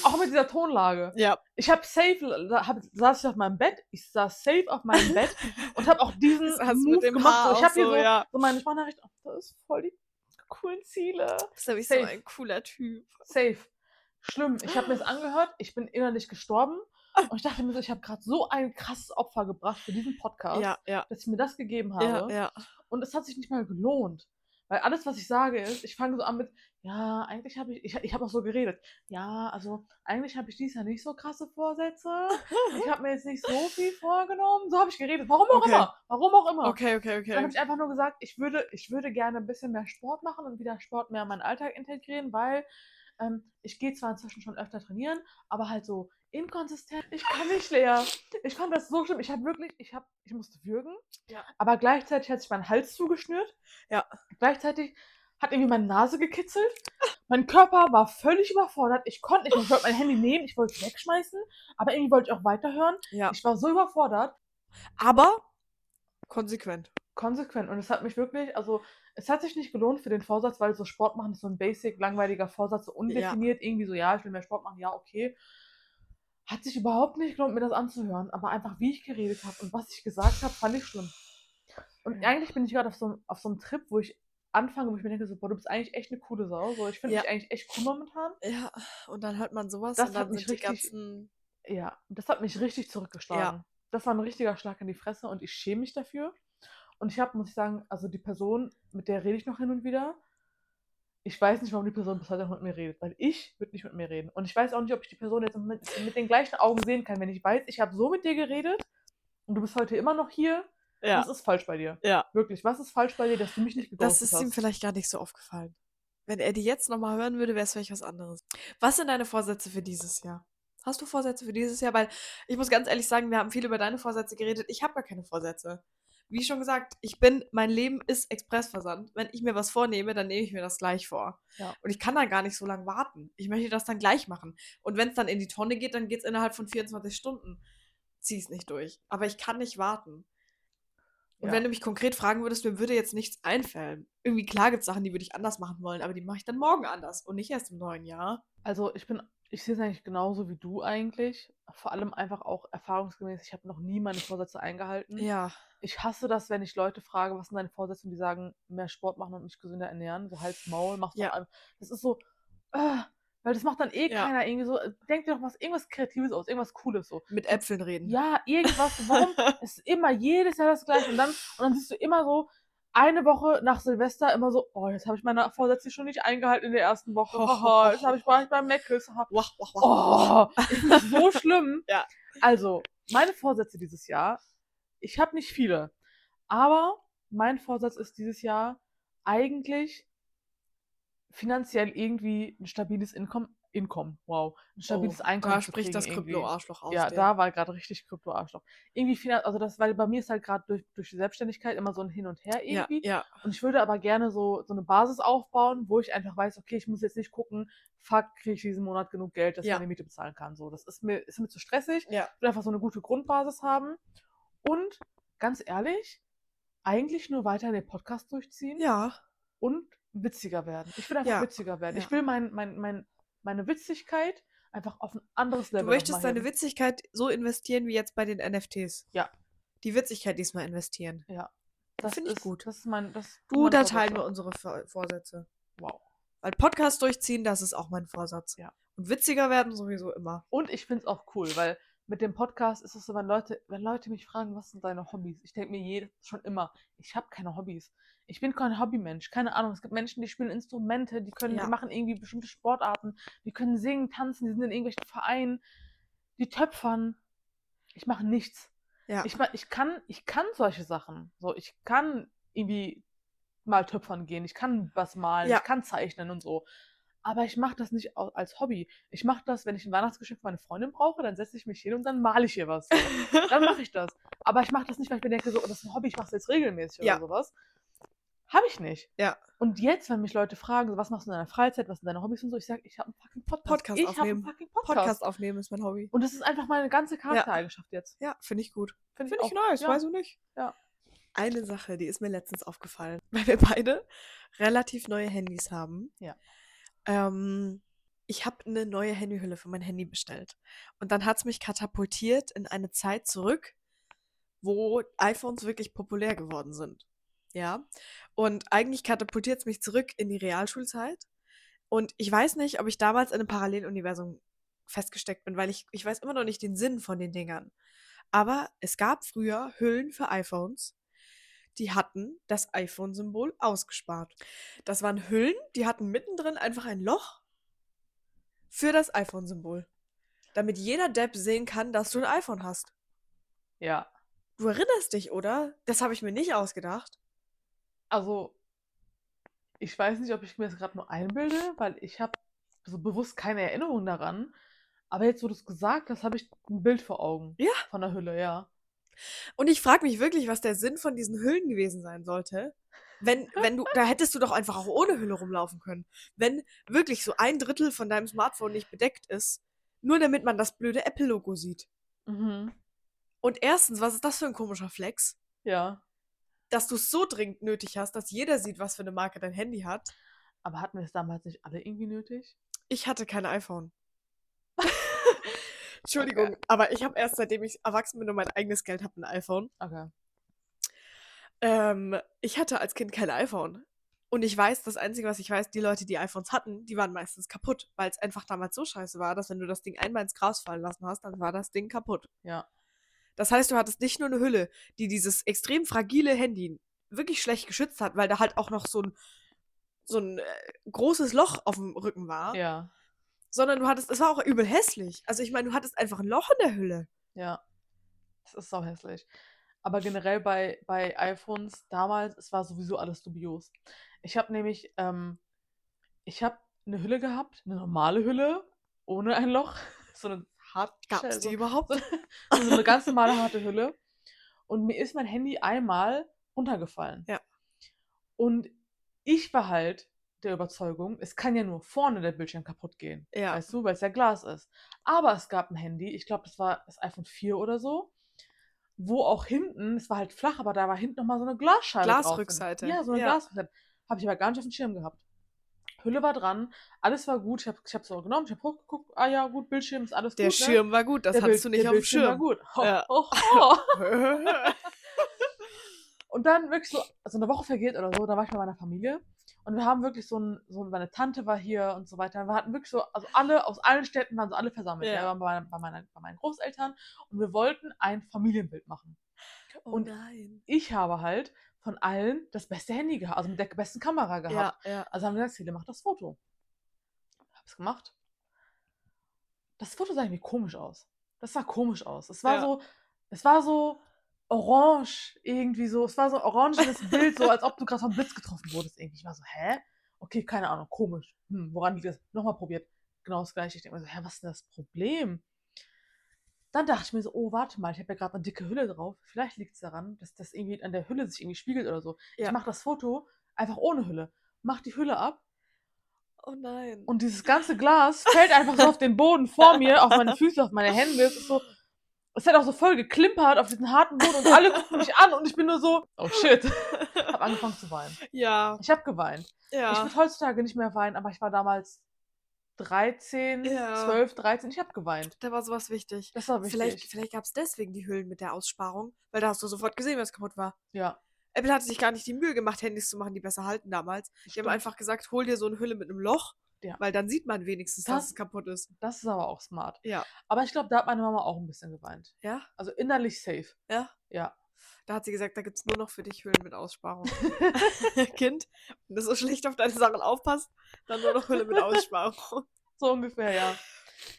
Speaker 1: Auch mit dieser Tonlage.
Speaker 2: Ja.
Speaker 1: Ich habe safe, da hab, saß ich auf meinem Bett, ich saß safe auf meinem Bett und habe auch diesen Move gemacht.
Speaker 2: Haar
Speaker 1: So, ich habe hier
Speaker 2: so,
Speaker 1: so,
Speaker 2: ja.
Speaker 1: so meine Sprachnachricht, oh, das ist voll die coolen Ziele.
Speaker 2: Das ist nämlich so ein cooler Typ.
Speaker 1: Safe. Schlimm. Ich habe mir das angehört, ich bin innerlich gestorben und ich dachte mir so, ich habe gerade so ein krasses Opfer gebracht für diesen Podcast,
Speaker 2: Ja, ja.
Speaker 1: dass ich mir das gegeben habe.
Speaker 2: Ja.
Speaker 1: Und es hat sich nicht mal gelohnt. Weil alles, was ich sage, ist, ich fange so an mit, ja, eigentlich habe ich, ich, ich habe auch so geredet. Ja, also eigentlich habe ich dieses Jahr nicht so krasse Vorsätze. Ich habe mir jetzt nicht so viel vorgenommen. So habe ich geredet. Warum auch
Speaker 2: Okay.
Speaker 1: immer. Warum auch immer.
Speaker 2: Okay, okay,
Speaker 1: Dann habe
Speaker 2: okay.
Speaker 1: ich einfach nur gesagt, ich würde, ich würde gerne ein bisschen mehr Sport machen und wieder Sport mehr in meinen Alltag integrieren, weil ähm, ich gehe zwar inzwischen schon öfter trainieren, aber halt so inkonsistent. Ich kann nicht leer. Ich fand das so schlimm. Ich habe wirklich, ich habe, ich musste würgen,
Speaker 2: Ja.
Speaker 1: aber gleichzeitig hat sich mein Hals zugeschnürt.
Speaker 2: Ja.
Speaker 1: Gleichzeitig hat irgendwie meine Nase gekitzelt. Mein Körper war völlig überfordert. Ich konnte nicht. Ich wollte mein Handy nehmen, ich wollte es wegschmeißen, aber irgendwie wollte ich auch weiterhören.
Speaker 2: Ja.
Speaker 1: Ich war so überfordert
Speaker 2: Aber konsequent.
Speaker 1: konsequent und es hat mich wirklich, also es hat sich nicht gelohnt für den Vorsatz, weil so Sport machen ist so ein basic, langweiliger Vorsatz, so undefiniert, irgendwie so, ja, ich will mehr Sport machen, ja, okay. Hat sich überhaupt nicht gelohnt, mir das anzuhören, aber einfach wie ich geredet habe und was ich gesagt habe, fand ich schlimm. Und
Speaker 2: Ja.
Speaker 1: eigentlich bin ich gerade auf so, einem- auf so einem Trip, wo ich anfange, wo ich mir denke, so, boah, du bist eigentlich echt eine coole Sau, so, ich finde
Speaker 2: Ja.
Speaker 1: dich eigentlich echt cool momentan.
Speaker 2: Ja, und dann hört man sowas
Speaker 1: Das
Speaker 2: und
Speaker 1: hat mich richtig-
Speaker 2: ganzen.
Speaker 1: Ja, das hat mich richtig zurückgeschlagen. Das war ein richtiger Schlag in die Fresse und ich schäme mich dafür. Und ich habe, muss ich sagen, also die Person, mit der rede ich noch hin und wieder. Ich weiß nicht, warum die Person bis heute noch mit mir redet, weil ich würde nicht mit mir reden. Und ich weiß auch nicht, ob ich die Person jetzt mit, mit den gleichen Augen sehen kann, wenn ich weiß, ich habe so mit dir geredet und du bist heute immer noch hier.
Speaker 2: Ja.
Speaker 1: Was ist falsch bei dir?
Speaker 2: Ja.
Speaker 1: Wirklich, was ist falsch bei dir, dass du mich nicht
Speaker 2: Das
Speaker 1: geghostet
Speaker 2: ist
Speaker 1: hast?
Speaker 2: ihm vielleicht gar nicht so aufgefallen. Wenn er die jetzt nochmal hören würde, wäre es vielleicht was anderes. Was sind deine Vorsätze für dieses Jahr? Hast du Vorsätze für dieses Jahr? Weil ich muss ganz ehrlich sagen, wir haben viel über deine Vorsätze geredet. Ich habe gar keine Vorsätze. Wie schon gesagt, ich bin, mein Leben ist Expressversand. Wenn ich mir was vornehme, dann nehme ich mir das gleich vor.
Speaker 1: Ja.
Speaker 2: Und ich kann dann gar nicht so lange warten. Ich möchte das dann gleich machen. Und wenn es dann in die Tonne geht, dann geht es innerhalb von 24 Stunden. Zieh es nicht durch. Aber ich kann nicht warten. Und
Speaker 1: Ja.
Speaker 2: wenn du mich konkret fragen würdest, mir würde jetzt nichts einfallen. Irgendwie klar gibt es Sachen, die würde ich anders machen wollen, aber die mache ich dann morgen anders und nicht erst im neuen Jahr.
Speaker 1: Also ich bin, ich sehe es eigentlich genauso wie du eigentlich. Vor allem einfach auch erfahrungsgemäß, ich habe noch nie meine Vorsätze eingehalten.
Speaker 2: Ja.
Speaker 1: Ich hasse das, wenn ich Leute frage, was sind deine Vorsätze und die sagen, mehr Sport machen und mich gesünder ernähren. So Hals, Maul, machst
Speaker 2: Ja.
Speaker 1: doch. Das ist so, äh, weil das macht dann eh
Speaker 2: Ja.
Speaker 1: keiner irgendwie so. äh, Denk dir doch was, irgendwas Kreatives aus, irgendwas Cooles so.
Speaker 2: Mit Äpfeln reden.
Speaker 1: Ja, irgendwas. Warum? es ist immer jedes Jahr das gleiche. Und dann, und dann siehst du immer so, eine Woche nach Silvester immer so, oh, jetzt habe ich meine Vorsätze schon nicht eingehalten in der ersten Woche. Haha, jetzt habe ich, ich beim
Speaker 2: wach.
Speaker 1: Oh, finde so schlimm.
Speaker 2: Ja.
Speaker 1: Also, meine Vorsätze dieses Jahr, ich habe nicht viele, aber mein Vorsatz ist dieses Jahr eigentlich finanziell irgendwie ein stabiles Income, Income, wow, ein stabiles
Speaker 2: Oh,
Speaker 1: Einkommen
Speaker 2: Da spricht das. Krypto-Arschloch aus.
Speaker 1: Ja,
Speaker 2: dir.
Speaker 1: da war gerade richtig Krypto-Arschloch. Irgendwie finan also das, weil bei mir ist halt gerade durch, durch die Selbstständigkeit immer so ein Hin und Her
Speaker 2: Ja,
Speaker 1: irgendwie.
Speaker 2: ja.
Speaker 1: Und ich würde aber gerne so, so eine Basis aufbauen, wo ich einfach weiß, okay, ich muss jetzt nicht gucken, fuck, kriege ich diesen Monat genug Geld, dass
Speaker 2: Ja.
Speaker 1: ich meine Miete bezahlen kann. So, das ist mir, ist mir zu stressig.
Speaker 2: Ja.
Speaker 1: Ich will einfach so eine gute Grundbasis haben. Und ganz ehrlich, eigentlich nur weiter den Podcast durchziehen
Speaker 2: Ja.
Speaker 1: und witziger werden. Ich will einfach
Speaker 2: Ja.
Speaker 1: witziger werden.
Speaker 2: Ja.
Speaker 1: Ich will mein, mein, mein, meine Witzigkeit einfach auf ein anderes
Speaker 2: Du
Speaker 1: Level noch
Speaker 2: möchtest deine. Witzigkeit so investieren wie jetzt bei den NFTs.
Speaker 1: Ja.
Speaker 2: Die Witzigkeit diesmal investieren.
Speaker 1: Ja. Das
Speaker 2: finde ich
Speaker 1: ist,
Speaker 2: gut.
Speaker 1: Das ist mein, das
Speaker 2: Du, da teilen wir unsere Vor Vorsätze.
Speaker 1: Wow.
Speaker 2: Weil Podcast durchziehen, das ist auch mein Vorsatz.
Speaker 1: Ja.
Speaker 2: Und witziger werden sowieso immer.
Speaker 1: Und ich finde es auch cool, weil mit dem Podcast ist es so, wenn Leute, wenn Leute mich fragen, was sind deine Hobbys? Ich denke mir jedes, schon immer, ich habe keine Hobbys. Ich bin kein Hobbymensch. Keine Ahnung. Es gibt Menschen, die spielen Instrumente, die können,
Speaker 2: Ja.
Speaker 1: die machen irgendwie bestimmte Sportarten, die können singen, tanzen, die sind in irgendwelchen Vereinen, die töpfern. Ich mache nichts.
Speaker 2: Ja.
Speaker 1: Ich, ich kann, ich kann solche Sachen. So, ich kann irgendwie mal töpfern gehen, ich kann was malen,
Speaker 2: Ja.
Speaker 1: ich kann zeichnen und so. Aber ich mache das nicht als Hobby. Ich mache das, wenn ich ein Weihnachtsgeschenk für meine Freundin brauche, dann setze ich mich hin und dann male ich ihr was. Dann mache ich das. Aber ich mache das nicht, weil ich mir denke, so, oh, das ist ein Hobby, ich mache es jetzt regelmäßig
Speaker 2: Ja.
Speaker 1: oder sowas. Habe ich nicht.
Speaker 2: Ja.
Speaker 1: Und jetzt, wenn mich Leute fragen, so, was machst du in deiner Freizeit, was sind deine Hobbys und so, ich sage, ich habe einen fucking Podcast.
Speaker 2: Podcast
Speaker 1: ich habe einen
Speaker 2: aufnehmen.
Speaker 1: fucking Podcast.
Speaker 2: Podcast aufnehmen ist mein Hobby.
Speaker 1: Und das ist einfach meine ganze Charaktereigenschaft jetzt.
Speaker 2: Ja, finde ich gut.
Speaker 1: Finde
Speaker 2: Finde ich
Speaker 1: auch.
Speaker 2: nice,
Speaker 1: Ja.
Speaker 2: weiß ich nicht.
Speaker 1: Ja.
Speaker 2: Eine Sache, die ist mir letztens aufgefallen, weil wir beide relativ neue Handys haben.
Speaker 1: Ja.
Speaker 2: Ähm, ich habe eine neue Handyhülle für mein Handy bestellt. Und dann hat es mich katapultiert in eine Zeit zurück, wo iPhones wirklich populär geworden sind. Ja. Und eigentlich katapultiert es mich zurück in die Realschulzeit. Und ich weiß nicht, ob ich damals in einem Paralleluniversum festgesteckt bin, weil ich, ich weiß immer noch nicht den Sinn von den Dingern. Aber es gab früher Hüllen für iPhones, die hatten das iPhone-Symbol ausgespart. Das waren Hüllen, die hatten mittendrin einfach ein Loch für das iPhone-Symbol. Damit jeder Depp sehen kann, dass du ein iPhone hast.
Speaker 1: Ja.
Speaker 2: Du erinnerst dich, oder? Das habe ich mir nicht ausgedacht.
Speaker 1: Also, ich weiß nicht, ob ich mir das gerade nur einbilde, weil ich habe so bewusst keine Erinnerung daran. Aber jetzt, wo du es gesagt hast, habe ich ein Bild vor Augen.
Speaker 2: Ja.
Speaker 1: Von der Hülle, ja.
Speaker 2: Und ich frage mich wirklich, was der Sinn von diesen Hüllen gewesen sein sollte. Wenn, wenn du, da hättest du doch einfach auch ohne Hülle rumlaufen können. Wenn wirklich so ein Drittel von deinem Smartphone nicht bedeckt ist, nur damit man das blöde Apple-Logo sieht.
Speaker 1: Mhm.
Speaker 2: Und erstens, was ist das für ein komischer Flex?
Speaker 1: Ja.
Speaker 2: Dass du es so dringend nötig hast, dass jeder sieht, was für eine Marke dein Handy hat.
Speaker 1: Aber hatten wir es damals nicht alle irgendwie nötig?
Speaker 2: Ich hatte kein iPhone. Entschuldigung, aber ich habe erst seitdem ich erwachsen bin und mein eigenes Geld habe ein iPhone.
Speaker 1: Okay.
Speaker 2: Ähm, ich hatte als Kind kein iPhone. Und ich weiß, das Einzige, was ich weiß, die Leute, die iPhones hatten, die waren meistens kaputt, weil es einfach damals so scheiße war, dass wenn du das Ding einmal ins Gras fallen lassen hast, dann war das Ding kaputt.
Speaker 1: Ja.
Speaker 2: Das heißt, du hattest nicht nur eine Hülle, die dieses extrem fragile Handy wirklich schlecht geschützt hat, weil da halt auch noch so ein, so ein äh, großes Loch auf dem Rücken war,
Speaker 1: Ja.
Speaker 2: Sondern du hattest, es war auch übel hässlich. Also ich meine, du hattest einfach ein Loch in der Hülle.
Speaker 1: Ja. Das ist sau hässlich. Aber generell bei, bei iPhones damals, es war sowieso alles dubios. Ich habe nämlich, ähm, ich habe eine Hülle gehabt, eine normale Hülle, ohne ein Loch. So eine hart,
Speaker 2: Gab es
Speaker 1: so,
Speaker 2: die überhaupt?
Speaker 1: so eine ganz normale harte Hülle. Und mir ist mein Handy einmal runtergefallen.
Speaker 2: Ja.
Speaker 1: Und ich war halt der Überzeugung, es kann ja nur vorne der Bildschirm kaputt gehen.
Speaker 2: Ja.
Speaker 1: Weißt du, weil es ja Glas ist. Aber es gab ein Handy, ich glaube, das war das iPhone 4 oder so, wo auch hinten, es war halt flach, aber da war hinten nochmal so eine Glasscheibe drauf.
Speaker 2: Glasrückseite.
Speaker 1: Ja, so eine
Speaker 2: Ja.
Speaker 1: Glasrückseite. Habe ich aber gar nicht auf dem Schirm gehabt. Hülle war dran, alles war gut. Ich habe hab so genommen, ich habe hochgeguckt, ah ja, gut, Bildschirm ist alles
Speaker 2: Der
Speaker 1: gut. ne?
Speaker 2: Schirm war gut, das
Speaker 1: Der
Speaker 2: hattest du
Speaker 1: Bild-
Speaker 2: nicht
Speaker 1: der
Speaker 2: auf dem
Speaker 1: Bildschirm war
Speaker 2: Schirm.
Speaker 1: gut. Ho,
Speaker 2: Ja.
Speaker 1: ho, ho. Und dann wirklich so, so eine Woche vergeht oder so, da war ich bei meiner Familie und wir haben wirklich so ein, so meine Tante war hier und so weiter. Wir hatten wirklich so, also alle aus allen Städten waren so alle versammelt.
Speaker 2: Ja.
Speaker 1: Wir waren bei, bei, meiner, bei meinen Großeltern und wir wollten ein Familienbild machen.
Speaker 2: oh
Speaker 1: Und
Speaker 2: nein.
Speaker 1: Ich habe halt von allen das beste Handy gehabt, also mit der besten Kamera gehabt.
Speaker 2: Ja, ja.
Speaker 1: Also haben wir gesagt, Cele, mach das Foto. Hab's gemacht. Das Foto sah irgendwie komisch aus. Das sah komisch aus. Es war
Speaker 2: Ja.
Speaker 1: so, es war so orange irgendwie so. Es war so ein orangenes Bild, so als ob du gerade vom Blitz getroffen wurdest irgendwie. Ich war so, hä? Okay, keine Ahnung, komisch. Hm, woran liegt das? Nochmal probiert. Genau das gleiche. Ich denke mir so, hä, was ist denn das Problem? Dann dachte ich mir so, oh, warte mal, ich habe ja gerade eine dicke Hülle drauf. Vielleicht liegt es daran, dass das irgendwie an der Hülle sich irgendwie spiegelt oder so.
Speaker 2: Ja.
Speaker 1: Ich mache das Foto einfach ohne Hülle. Mach die Hülle ab
Speaker 2: Oh nein.
Speaker 1: und dieses ganze Glas fällt einfach so auf den Boden vor mir, auf meine Füße, auf meine Hände. Es ist so, es hat auch so voll geklimpert auf diesen harten Boden und alle gucken mich an und ich bin nur so, oh shit. Hab angefangen zu weinen.
Speaker 2: ja,
Speaker 1: Ich habe geweint. Ich
Speaker 2: ja.
Speaker 1: würde heutzutage nicht mehr weinen, aber ich war damals 13,
Speaker 2: Ja.
Speaker 1: 12, 13. Ich habe geweint.
Speaker 2: Da war sowas wichtig.
Speaker 1: Das war wichtig.
Speaker 2: Vielleicht, vielleicht gab es deswegen die Hüllen mit der Aussparung, weil da hast du sofort gesehen, was kaputt war.
Speaker 1: Ja.
Speaker 2: Apple hatte sich gar nicht die Mühe gemacht, Handys zu machen, die besser halten damals. Die haben
Speaker 1: stimmt.
Speaker 2: einfach gesagt, hol dir so eine Hülle mit einem Loch,
Speaker 1: Ja.
Speaker 2: weil dann sieht man wenigstens, dass
Speaker 1: Das-
Speaker 2: es kaputt ist.
Speaker 1: Das ist aber auch smart.
Speaker 2: Ja.
Speaker 1: Aber ich glaube, da hat meine Mama auch ein bisschen geweint.
Speaker 2: Ja?
Speaker 1: Also innerlich safe.
Speaker 2: Ja?
Speaker 1: Ja.
Speaker 2: Da hat sie gesagt, da gibt es nur noch für dich Hüllen mit Aussparung. kind, wenn du so schlecht auf deine Sachen aufpasst, dann nur noch Hülle mit Aussparung.
Speaker 1: So ungefähr, ja.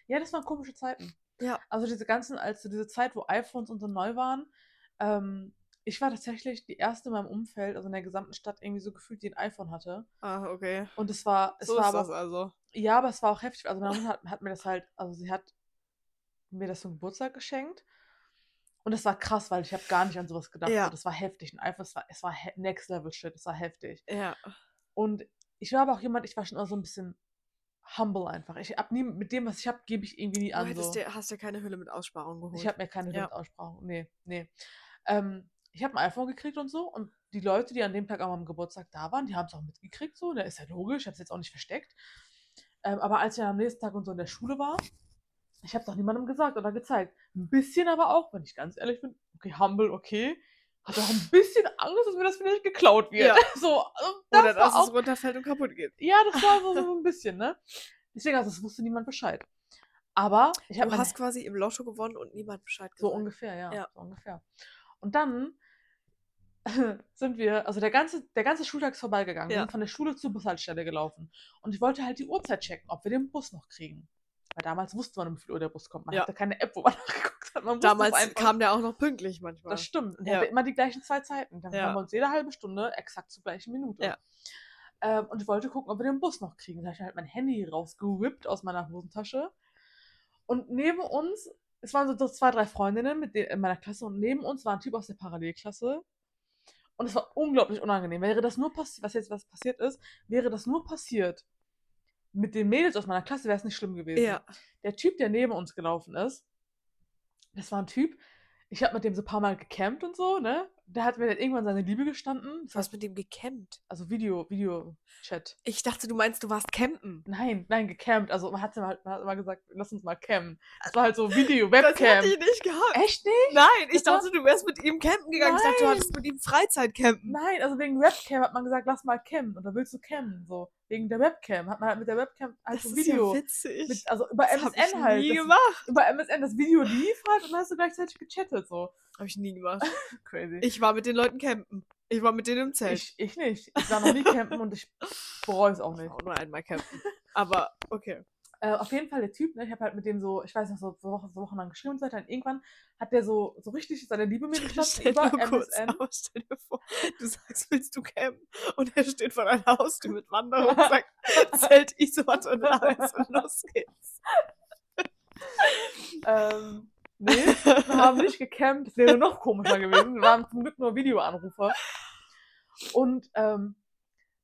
Speaker 1: Ja, das waren komische Zeiten.
Speaker 2: Ja.
Speaker 1: Also diese ganzen, als so diese Zeit, wo iPhones und so neu waren, ähm, ich war tatsächlich die erste in meinem Umfeld, also in der gesamten Stadt, irgendwie so gefühlt, die ein iPhone hatte.
Speaker 2: Ah, okay.
Speaker 1: Und es war, es
Speaker 2: so
Speaker 1: war
Speaker 2: ist
Speaker 1: aber
Speaker 2: das also.
Speaker 1: Ja, aber es war auch heftig. Also meine Mutter hat, hat mir das halt, also sie hat mir das zum Geburtstag geschenkt. Und das war krass, weil ich habe gar nicht an sowas gedacht.
Speaker 2: Ja.
Speaker 1: So, das war heftig. Und einfach, es war, es war Next Level Shit. Es war heftig.
Speaker 2: Ja.
Speaker 1: Und ich war aber auch jemand, ich war schon immer so ein bisschen humble einfach. Ich hab nie, mit dem, was ich habe, gebe ich irgendwie nie
Speaker 2: Du
Speaker 1: an.
Speaker 2: hättest
Speaker 1: So.
Speaker 2: dir, hast dir keine Hülle mit Aussparung geholt.
Speaker 1: Ich habe mir keine
Speaker 2: Ja.
Speaker 1: Aussprache. Nee, nee. Ähm, ich habe ein iPhone gekriegt und so. Und die Leute, die an dem Tag an meinem Geburtstag da waren, die haben es auch mitgekriegt. So, da ist ja logisch. Ich habe es jetzt auch nicht versteckt. Ähm, aber als ich dann am nächsten Tag und so in der Schule war, ich habe es auch niemandem gesagt oder gezeigt. Ein bisschen aber auch, wenn ich ganz ehrlich bin, okay, humble, okay. Hatte auch ein bisschen Angst, dass mir das vielleicht geklaut wird.
Speaker 2: Ja.
Speaker 1: So, also das
Speaker 2: Oder dass
Speaker 1: auch
Speaker 2: es runterfällt und kaputt geht.
Speaker 1: ja, das war so, so ein bisschen, ne? Deswegen, also, es wusste niemand Bescheid. Aber ich habe
Speaker 2: Du hast quasi im Lotto gewonnen und niemand Bescheid gesagt.
Speaker 1: so ungefähr, ja,
Speaker 2: Ja.
Speaker 1: so ungefähr. Und dann sind wir, also der ganze, der ganze Schultag ist vorbeigegangen. Wir
Speaker 2: Ja.
Speaker 1: sind von der Schule zur Bushaltestelle gelaufen. Und ich wollte halt die Uhrzeit checken, ob wir den Bus noch kriegen. Weil damals wusste man, um wie viel Uhr der Bus kommt. Man
Speaker 2: Ja.
Speaker 1: hatte keine App, wo man nachgeguckt hat. Man
Speaker 2: Damals kam der auch noch pünktlich manchmal.
Speaker 1: Das stimmt. Und
Speaker 2: Ja.
Speaker 1: er hatte immer die gleichen zwei Zeiten. Dann
Speaker 2: Ja.
Speaker 1: haben wir uns jede halbe Stunde exakt zur gleichen Minute.
Speaker 2: Ja.
Speaker 1: Ähm, und ich wollte gucken, ob wir den Bus noch kriegen. Da habe ich halt mein Handy rausgewippt aus meiner Hosentasche. Und neben uns, es waren so zwei, drei Freundinnen mit denen in meiner Klasse und neben uns war ein Typ aus der Parallelklasse. Und es war unglaublich unangenehm. Wäre das nur passiert, was jetzt was passiert ist, wäre das nur passiert mit den Mädels aus meiner Klasse, wäre es nicht schlimm gewesen
Speaker 2: Ja.
Speaker 1: der Typ, der neben uns gelaufen ist, das war ein Typ, ich habe mit dem so ein paar Mal gecampt und so, ne? Der hat mir dann irgendwann seine Liebe gestanden. Das
Speaker 2: Du hast mit dem gecampt.
Speaker 1: also Video, Video-Chat.
Speaker 2: Ich dachte, du meinst, du warst campen.
Speaker 1: Nein, nein, gecampt. Also man hat immer, man hat immer gesagt, lass uns mal cammen. Das war halt so Video,
Speaker 2: Das
Speaker 1: Webcam.
Speaker 2: hätte ich nicht gehabt.
Speaker 1: Echt nicht?
Speaker 2: Nein, ich
Speaker 1: Das war-
Speaker 2: dachte, du wärst mit ihm campen gegangen. Ich dachte, du
Speaker 1: Nein.
Speaker 2: hattest mit ihm Freizeitcampen.
Speaker 1: Nein, also wegen Webcam hat man gesagt, lass mal cammen. Und da willst du cammen, so. Wegen der Webcam hat man halt mit der Webcam halt
Speaker 2: Das
Speaker 1: so
Speaker 2: ist
Speaker 1: Video.
Speaker 2: ja witzig.
Speaker 1: mit, also über
Speaker 2: das hab ich
Speaker 1: MSN halt.
Speaker 2: nie
Speaker 1: das,
Speaker 2: gemacht.
Speaker 1: über MSN das Video lief halt und dann hast du gleichzeitig gechattet, so.
Speaker 2: Habe ich nie gemacht.
Speaker 1: Crazy.
Speaker 2: Ich war mit den Leuten campen. Ich war mit denen im Zelt.
Speaker 1: Ich, ich nicht. Ich war noch nie campen und ich bereue es auch
Speaker 2: Ich
Speaker 1: nicht.
Speaker 2: war auch nur einmal campen. Aber okay.
Speaker 1: Äh, auf jeden Fall der Typ, ne, ich habe halt mit dem so, ich weiß noch, so, so, Wochen, so Wochen lang geschrieben und so weiter. Und irgendwann hat der so, so richtig seine Liebe mir
Speaker 2: Stell
Speaker 1: über MSN.
Speaker 2: aber stell dir vor, du sagst, willst du campen? Und er steht vor deiner Haustür mit Wanderung und sagt, Zelt, Isomatte und alles und los geht's.
Speaker 1: Ähm, nee, wir haben nicht gecampt, das wäre noch komischer gewesen. Wir waren zum Glück nur Videoanrufer. Und ähm,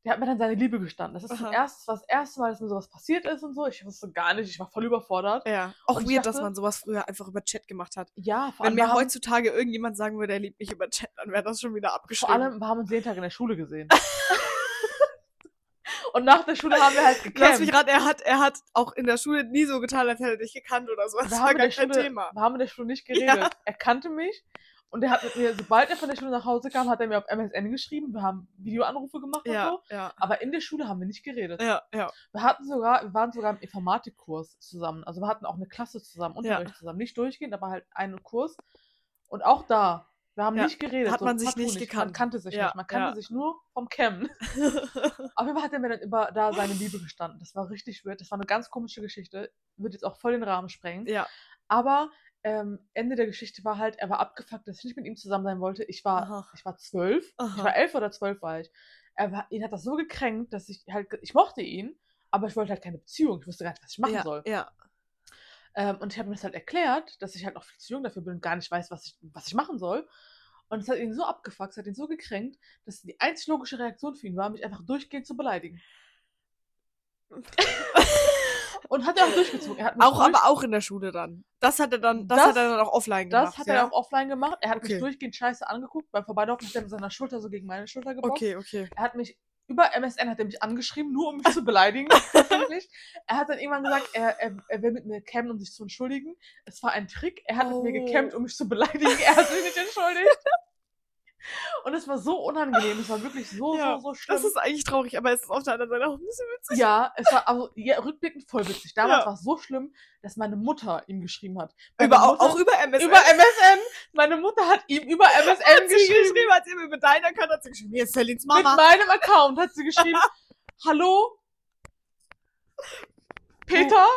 Speaker 1: der hat mir dann seine Liebe gestanden. Das ist zum
Speaker 2: Aha.
Speaker 1: ersten, das erste Mal, dass mir sowas passiert ist und so. Ich wusste gar nicht, ich war voll überfordert.
Speaker 2: Ja, auch
Speaker 1: Und
Speaker 2: weird, dass
Speaker 1: dachte-
Speaker 2: man sowas früher einfach über Chat gemacht hat.
Speaker 1: Ja, vor
Speaker 2: Wenn
Speaker 1: allem,
Speaker 2: mir
Speaker 1: wir haben,
Speaker 2: heutzutage irgendjemand sagen würde, er liebt mich über Chat, dann wäre das schon wieder
Speaker 1: vor
Speaker 2: abgeschrieben.
Speaker 1: allem, wir haben uns jeden Tag in der Schule gesehen. und nach der Schule haben wir halt
Speaker 2: Lass mich
Speaker 1: gecampt.
Speaker 2: raten, er hat, er hat auch in der Schule nie so getan, als hätte er dich gekannt oder so. Das
Speaker 1: Wir
Speaker 2: war gar kein
Speaker 1: Schule,
Speaker 2: Thema.
Speaker 1: wir haben in der Schule nicht geredet.
Speaker 2: Ja.
Speaker 1: Er kannte mich und er hat mit mir, sobald er von der Schule nach Hause kam, hat er mir auf MSN geschrieben. Wir haben Videoanrufe gemacht und
Speaker 2: Ja,
Speaker 1: so.
Speaker 2: ja,
Speaker 1: Aber in der Schule haben wir nicht geredet.
Speaker 2: ja, ja.
Speaker 1: Wir hatten sogar, wir waren sogar im Informatikkurs zusammen. Also wir hatten auch eine Klasse zusammen,
Speaker 2: Ja.
Speaker 1: Unterricht zusammen. Nicht durchgehend, aber halt einen Kurs. Und auch da, wir haben
Speaker 2: Ja,
Speaker 1: nicht geredet.
Speaker 2: hat man sich nicht
Speaker 1: Man
Speaker 2: gekannt.
Speaker 1: kannte sich
Speaker 2: Ja,
Speaker 1: nicht. Man kannte
Speaker 2: ja.
Speaker 1: sich nur vom Cammen. Auf jeden Fall hat er mir dann über da seine Liebe gestanden. Das war richtig weird. Das war eine ganz komische Geschichte. Wird jetzt auch voll den Rahmen sprengen.
Speaker 2: ja,
Speaker 1: Aber ähm, Ende der Geschichte war halt, er war abgefuckt, dass ich nicht mit ihm zusammen sein wollte. Ich war,
Speaker 2: Aha.
Speaker 1: ich war zwölf. Ich
Speaker 2: Aha.
Speaker 1: war elf oder zwölf war ich. Er war, ihn hat das so gekränkt, dass ich halt, ich mochte ihn, aber ich wollte halt keine Beziehung. Ich wusste gar nicht, was ich machen
Speaker 2: ja,
Speaker 1: soll.
Speaker 2: ja.
Speaker 1: Ähm, und ich habe ihm das halt erklärt, dass ich halt noch viel zu jung dafür bin und gar nicht weiß, was ich, was ich machen soll. Und es hat ihn so abgefuckt, es hat ihn so gekränkt, dass die einzig logische Reaktion für ihn war, mich einfach durchgehend zu beleidigen. Und hat er auch durchgezogen. Er
Speaker 2: Auch,
Speaker 1: durch,
Speaker 2: aber auch in der Schule dann. Das hat er dann, das,
Speaker 1: Das-
Speaker 2: hat er dann auch offline gemacht.
Speaker 1: das hat
Speaker 2: ja?
Speaker 1: er auch offline gemacht. Er hat
Speaker 2: Okay.
Speaker 1: mich durchgehend scheiße angeguckt. Beim Vorbeilaufen hat er mit seiner Schulter so gegen meine Schulter geboxt.
Speaker 2: Okay, okay.
Speaker 1: Er hat mich über MSN hat er mich angeschrieben, nur um mich zu beleidigen. er hat dann irgendwann gesagt, er, er, er will mit mir campen, um sich zu entschuldigen. Es war ein Trick. Er hat mit mir
Speaker 2: Oh.
Speaker 1: gecampt, um mich zu beleidigen. Er hat sich nicht entschuldigt. Und es war so unangenehm. Es war wirklich so,
Speaker 2: Ja,
Speaker 1: so, so schlimm.
Speaker 2: Das ist eigentlich traurig, aber es ist auf der anderen Seite auch ein bisschen witzig.
Speaker 1: ja, es war also ja, rückblickend voll witzig. Damals
Speaker 2: Ja.
Speaker 1: war es so schlimm, dass meine Mutter ihm geschrieben hat.
Speaker 2: Über,
Speaker 1: Meine
Speaker 2: auch,
Speaker 1: Mutter,
Speaker 2: auch über MSN.
Speaker 1: über MSN. Meine Mutter hat ihm über MSN
Speaker 2: hat sie
Speaker 1: geschrieben.
Speaker 2: geschrieben, als ihr über deinen Account hat sie geschrieben, jetzt Selins
Speaker 1: Mit
Speaker 2: Mama.
Speaker 1: meinem Account hat sie geschrieben, hallo, Peter,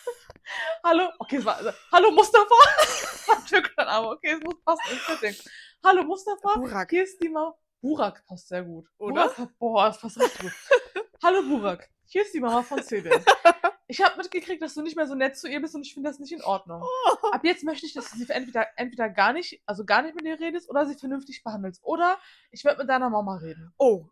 Speaker 1: hallo, okay, es war, also, hallo Mustafa, Türkland, aber okay, es muss passen, Setting. Hallo Mustafa,
Speaker 2: Burak.
Speaker 1: hier ist die Mama, Burak passt sehr gut.
Speaker 2: Oder?
Speaker 1: Burak, boah, das passt richtig gut. hallo Burak, hier ist die Mama von Cedin. ich habe mitgekriegt, dass du nicht mehr so nett zu ihr bist und ich finde das nicht in Ordnung. Ab jetzt möchte ich, dass du sie entweder, entweder gar nicht, also gar nicht mit ihr redest oder sie vernünftig behandelst. Oder ich werde mit deiner Mama reden.
Speaker 2: Oh.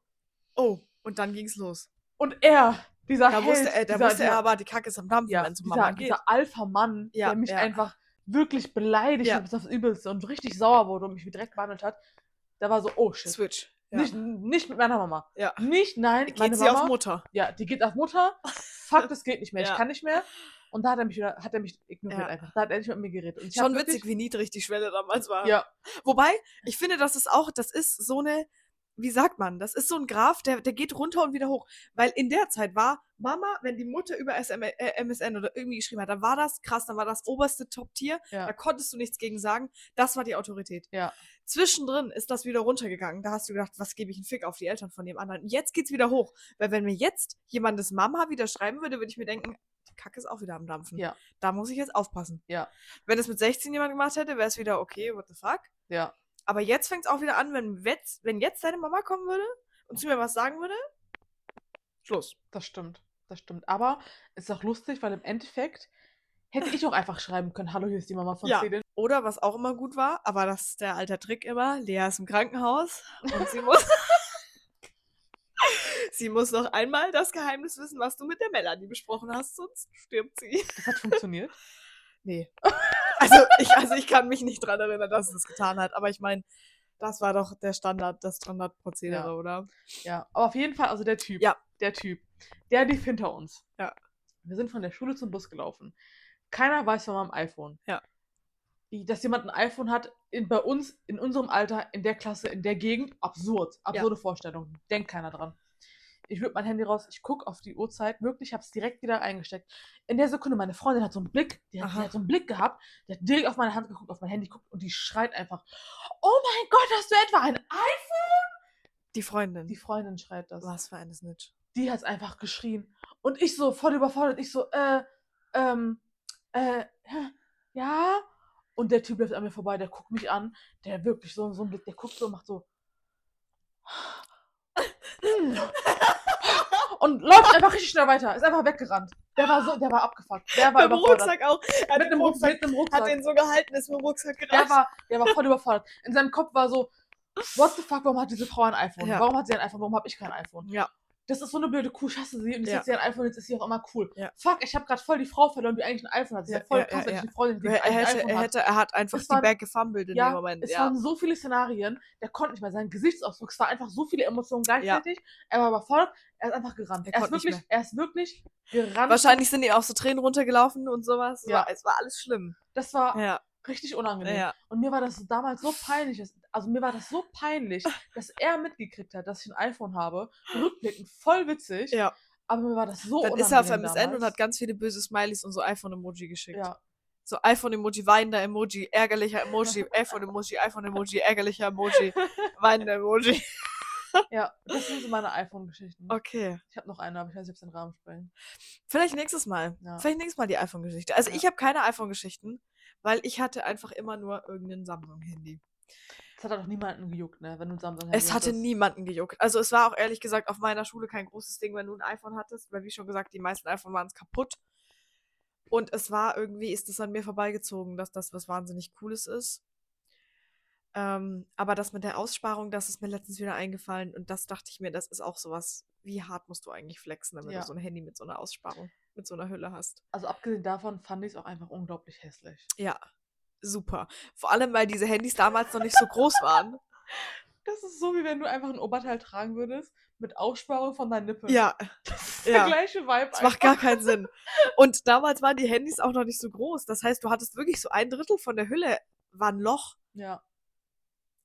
Speaker 2: Oh. Und dann ging's los.
Speaker 1: Und er, dieser
Speaker 2: Da wusste, er, da
Speaker 1: dieser,
Speaker 2: wusste er
Speaker 1: dieser,
Speaker 2: aber, die Kacke ist am Dampfen,
Speaker 1: ja,
Speaker 2: wenn es um
Speaker 1: dieser,
Speaker 2: Mama geht.
Speaker 1: dieser Alpha-Mann,
Speaker 2: Ja,
Speaker 1: der mich
Speaker 2: ja.
Speaker 1: einfach wirklich beleidigt
Speaker 2: Ja.
Speaker 1: bis aufs Übelste und richtig sauer wurde und mich wie direkt behandelt hat, da war so, oh shit.
Speaker 2: Switch. Ja.
Speaker 1: Nicht, nicht mit meiner Mama.
Speaker 2: ja.
Speaker 1: Nicht, nein,
Speaker 2: Geht
Speaker 1: meine
Speaker 2: sie
Speaker 1: Mama.
Speaker 2: auf Mutter.
Speaker 1: Ja, die geht auf Mutter. Fuck, das geht nicht mehr.
Speaker 2: Ja.
Speaker 1: Ich kann nicht mehr. Und da hat er mich wieder, hat er mich ignoriert
Speaker 2: Ja.
Speaker 1: einfach. Da hat er nicht mit mir geredet.
Speaker 2: Schon witzig, wie niedrig die Schwelle damals war.
Speaker 1: Ja,
Speaker 2: Wobei, ich finde, das ist auch, das ist so eine, wie sagt man, das ist so ein Graph, der, der geht runter und wieder hoch. Weil in der Zeit war Mama, wenn die Mutter über SM, äh, MSN oder irgendwie geschrieben hat, dann war das krass, dann war das oberste Top-Tier,
Speaker 1: Ja.
Speaker 2: da konntest du nichts gegen sagen, das war die Autorität.
Speaker 1: ja,
Speaker 2: Zwischendrin ist das wieder runtergegangen, da hast du gedacht, was gebe ich einen Fick auf die Eltern von dem anderen. Und jetzt geht's wieder hoch, weil wenn mir jetzt jemandes Mama wieder schreiben würde, würde ich mir denken, die Kacke ist auch wieder am Dampfen.
Speaker 1: Ja.
Speaker 2: Da muss ich jetzt aufpassen.
Speaker 1: Ja.
Speaker 2: Wenn es mit 16 jemand gemacht hätte, wäre es wieder okay, what the fuck.
Speaker 1: ja.
Speaker 2: Aber jetzt fängt es auch wieder an, wenn jetzt, wenn jetzt deine Mama kommen würde und zu mir was sagen würde, Schluss.
Speaker 1: Das stimmt. Das stimmt. Aber es ist auch lustig, weil im Endeffekt hätte ich auch einfach schreiben können, hallo, hier ist die Mama von
Speaker 2: Ja.
Speaker 1: Celine.
Speaker 2: Oder was auch immer gut war, aber das ist der alte Trick immer, Lea ist im Krankenhaus und sie muss, sie muss noch einmal das Geheimnis wissen, was du mit der Melanie besprochen hast, sonst stirbt sie.
Speaker 1: Das hat funktioniert.
Speaker 2: Nee. Also ich, also ich kann mich nicht dran erinnern, dass sie das getan hat, aber ich meine, das war doch der Standard, das Standardprozedere,
Speaker 1: Ja.
Speaker 2: oder?
Speaker 1: Ja, aber auf jeden Fall, also der Typ.
Speaker 2: Ja.
Speaker 1: Der Typ. Der lief hinter uns.
Speaker 2: Ja.
Speaker 1: Wir sind von der Schule zum Bus gelaufen. Keiner weiß von meinem iPhone.
Speaker 2: Ja.
Speaker 1: Dass jemand ein iPhone hat, in, bei uns, in unserem Alter, in der Klasse, in der Gegend, absurd. Absurde Vorstellung. Denkt keiner dran. Ich würde mein Handy raus, ich gucke auf die Uhrzeit, wirklich, habe es direkt wieder eingesteckt. In der Sekunde, meine Freundin hat so einen Blick, die hat, die hat so einen Blick gehabt, die hat direkt auf meine Hand geguckt, auf mein Handy geguckt und die schreit einfach, oh mein Gott, hast du etwa ein iPhone?
Speaker 2: Die Freundin.
Speaker 1: Die Freundin schreit das
Speaker 2: was für eine Snitch.
Speaker 1: die hat einfach geschrien. Und ich so voll überfordert, ich so, äh, ähm, äh, ja. Und der Typ läuft an mir vorbei, der guckt mich an, der wirklich so, so einen Blick, der guckt so und macht so. Und läuft einfach richtig schnell weiter, ist einfach weggerannt. Der war so, der war abgefuckt. Der war
Speaker 2: Mit dem
Speaker 1: überfordert.
Speaker 2: Rucksack auch. Er hat
Speaker 1: Mit
Speaker 2: den
Speaker 1: einem Rucksack, mit einem Rucksack.
Speaker 2: hat den so gehalten, ist mit dem Rucksack
Speaker 1: Der
Speaker 2: gerannt.
Speaker 1: war, der war voll überfordert. In seinem Kopf war so, what the fuck, warum hat diese Frau ein iPhone?
Speaker 2: Ja.
Speaker 1: Warum hat sie ein iPhone? Warum habe ich kein iPhone?
Speaker 2: Ja.
Speaker 1: Das ist so eine blöde Kuh, ich hasse sie. Und jetzt
Speaker 2: Ja.
Speaker 1: hat sie ein iPhone, jetzt ist sie auf einmal cool.
Speaker 2: Ja.
Speaker 1: Fuck, ich habe gerade voll die Frau verloren, die eigentlich ein iPhone hat. Sie
Speaker 2: Ja,
Speaker 1: hat voll
Speaker 2: ja,
Speaker 1: krass,
Speaker 2: ja, ja.
Speaker 1: eine Freundin, die
Speaker 2: er,
Speaker 1: ein
Speaker 2: hätte,
Speaker 1: iPhone
Speaker 2: er,
Speaker 1: hat.
Speaker 2: hätte, er hat einfach
Speaker 1: Es
Speaker 2: die
Speaker 1: waren-
Speaker 2: Bag gefummelt in dem Moment.
Speaker 1: es waren so viele Szenarien, der konnte nicht mehr. Sein Gesichtsausdruck, es war einfach so viele Emotionen gleichzeitig. Er war überfordert, er ist einfach gerannt.
Speaker 2: Er
Speaker 1: Er, ist wirklich, er ist wirklich gerannt.
Speaker 2: Wahrscheinlich sind ihm auch so Tränen runtergelaufen und sowas.
Speaker 1: Ja.
Speaker 2: Es war alles schlimm.
Speaker 1: Das war. Richtig unangenehm.
Speaker 2: ja.
Speaker 1: Und mir war das damals so peinlich, dass- also mir war das so peinlich, dass er mitgekriegt hat, dass ich ein iPhone habe. Rückblickend voll witzig.
Speaker 2: Ja.
Speaker 1: Aber mir war das so
Speaker 2: Dann
Speaker 1: unangenehm
Speaker 2: ist er auf MSN
Speaker 1: damals.
Speaker 2: und hat ganz viele böse Smileys und so iPhone-Emoji geschickt.
Speaker 1: Ja,
Speaker 2: So iPhone-Emoji, weinender Emoji, ärgerlicher Emoji, iPhone-Emoji, iPhone-Emoji, ärgerlicher Emoji, weinender Emoji.
Speaker 1: ja, das sind so meine iPhone-Geschichten.
Speaker 2: Okay.
Speaker 1: Ich habe noch eine, aber ich weiß nicht, ob es den Rahmen sprengt.
Speaker 2: Vielleicht nächstes Mal.
Speaker 1: Ja.
Speaker 2: Vielleicht nächstes Mal die iPhone-Geschichte. Also
Speaker 1: Ja.
Speaker 2: ich habe keine iPhone-Geschichten, weil ich hatte einfach immer nur irgendein Samsung-Handy.
Speaker 1: Das hat auch niemanden gejuckt, ne? Wenn du ein Samsung
Speaker 2: Es hatte
Speaker 1: hattest.
Speaker 2: niemanden gejuckt. Also es war auch ehrlich gesagt auf meiner Schule kein großes Ding, wenn du ein iPhone hattest, weil wie schon gesagt, die meisten iPhone waren kaputt. Und es war irgendwie, ist es an mir vorbeigezogen, dass das was wahnsinnig Cooles ist. Ähm, aber das mit der Aussparung, das ist mir letztens wieder eingefallen und das dachte ich mir, das ist auch sowas. Wie hart musst du eigentlich flexen, wenn
Speaker 1: Ja.
Speaker 2: du so ein Handy mit so einer Aussparung, mit so einer Hülle hast?
Speaker 1: Also abgesehen davon fand ich es auch einfach unglaublich hässlich.
Speaker 2: Ja, super. Vor allem, weil diese Handys damals noch nicht so groß waren.
Speaker 1: Das ist so, wie wenn du einfach ein Oberteil tragen würdest mit Aussparung von deinen Nippeln.
Speaker 2: Ja,
Speaker 1: Das ist
Speaker 2: ja.
Speaker 1: der gleiche Vibe.
Speaker 2: Das macht gar keinen Sinn. Und damals waren die Handys auch noch nicht so groß. Das heißt, du hattest wirklich so ein Drittel von der Hülle war ein Loch.
Speaker 1: Ja,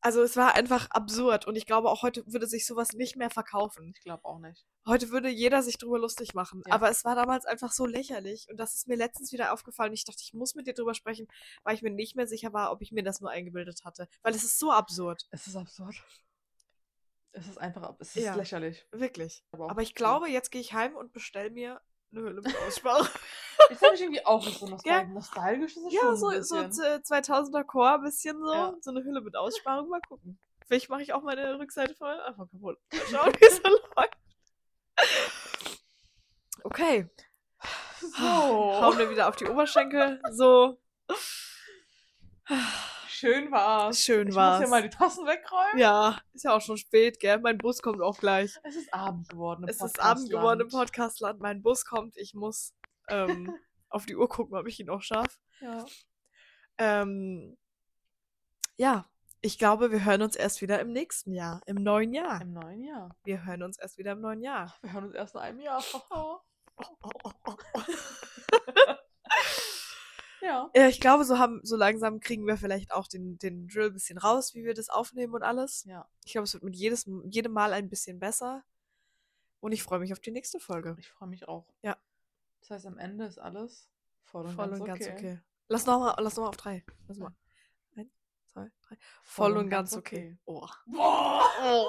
Speaker 2: Also es war einfach absurd. Und ich glaube, auch heute würde sich sowas nicht mehr verkaufen.
Speaker 1: ich glaube auch nicht.
Speaker 2: Heute würde jeder sich drüber lustig machen.
Speaker 1: Ja.
Speaker 2: Aber es war damals einfach so lächerlich. Und das ist mir letztens wieder aufgefallen. Ich dachte, ich muss mit dir drüber sprechen, weil ich mir nicht mehr sicher war, ob ich mir das nur eingebildet hatte. Weil es ist so absurd.
Speaker 1: Es ist absurd. Es ist einfach, es ist
Speaker 2: Ja.
Speaker 1: lächerlich.
Speaker 2: Wirklich.
Speaker 1: Aber,
Speaker 2: Aber ich glaube, jetzt gehe ich heim und bestell mir eine Hülle mit Aussparung.
Speaker 1: Jetzt habe ich irgendwie auch so nostal nostalgisch. Ist
Speaker 2: Ja, so, so
Speaker 1: bisschen.
Speaker 2: z- 2000er Core, ein bisschen so.
Speaker 1: Ja.
Speaker 2: So eine Hülle mit Aussparung. Mal gucken. Vielleicht mache ich auch meine Rückseite von meinem iPhone kaputt. Mal schauen, wie es so läuft. Okay. Hauen wir wieder auf die Oberschenkel. So.
Speaker 1: Schön war's.
Speaker 2: Schön
Speaker 1: ich
Speaker 2: war's.
Speaker 1: muss hier mal die Tassen wegräumen.
Speaker 2: Ja, ist ja auch schon spät, gell? Mein Bus kommt auch gleich.
Speaker 1: Es ist Abend geworden im
Speaker 2: Es ist Abend geworden im Podcastland. Mein Bus kommt. Ich muss ähm, auf die Uhr gucken, ob ich ihn noch schaffe.
Speaker 1: Ja.
Speaker 2: Ähm, ja, ich glaube, wir hören uns erst wieder im nächsten Jahr, im neuen Jahr.
Speaker 1: Im neuen Jahr.
Speaker 2: Wir hören uns erst wieder im neuen Jahr.
Speaker 1: Wir hören uns erst in einem Jahr. ja.
Speaker 2: Ja, ich glaube, so haben, so langsam kriegen wir vielleicht auch den, den Drill ein bisschen raus, wie wir das aufnehmen und alles.
Speaker 1: Ja.
Speaker 2: Ich glaube, es wird mit jedes, jedem Mal ein bisschen besser. Und ich freue mich auf die nächste Folge.
Speaker 1: Ich freue mich auch.
Speaker 2: Ja.
Speaker 1: Das heißt, am Ende ist alles voll und,
Speaker 2: Voll
Speaker 1: ganz,
Speaker 2: und ganz
Speaker 1: okay.
Speaker 2: okay. Lass nochmal lass noch mal auf drei. Lass mal. Eins, zwei, drei. Voll, und ganz okay. Oh.
Speaker 1: Boah.
Speaker 2: oh.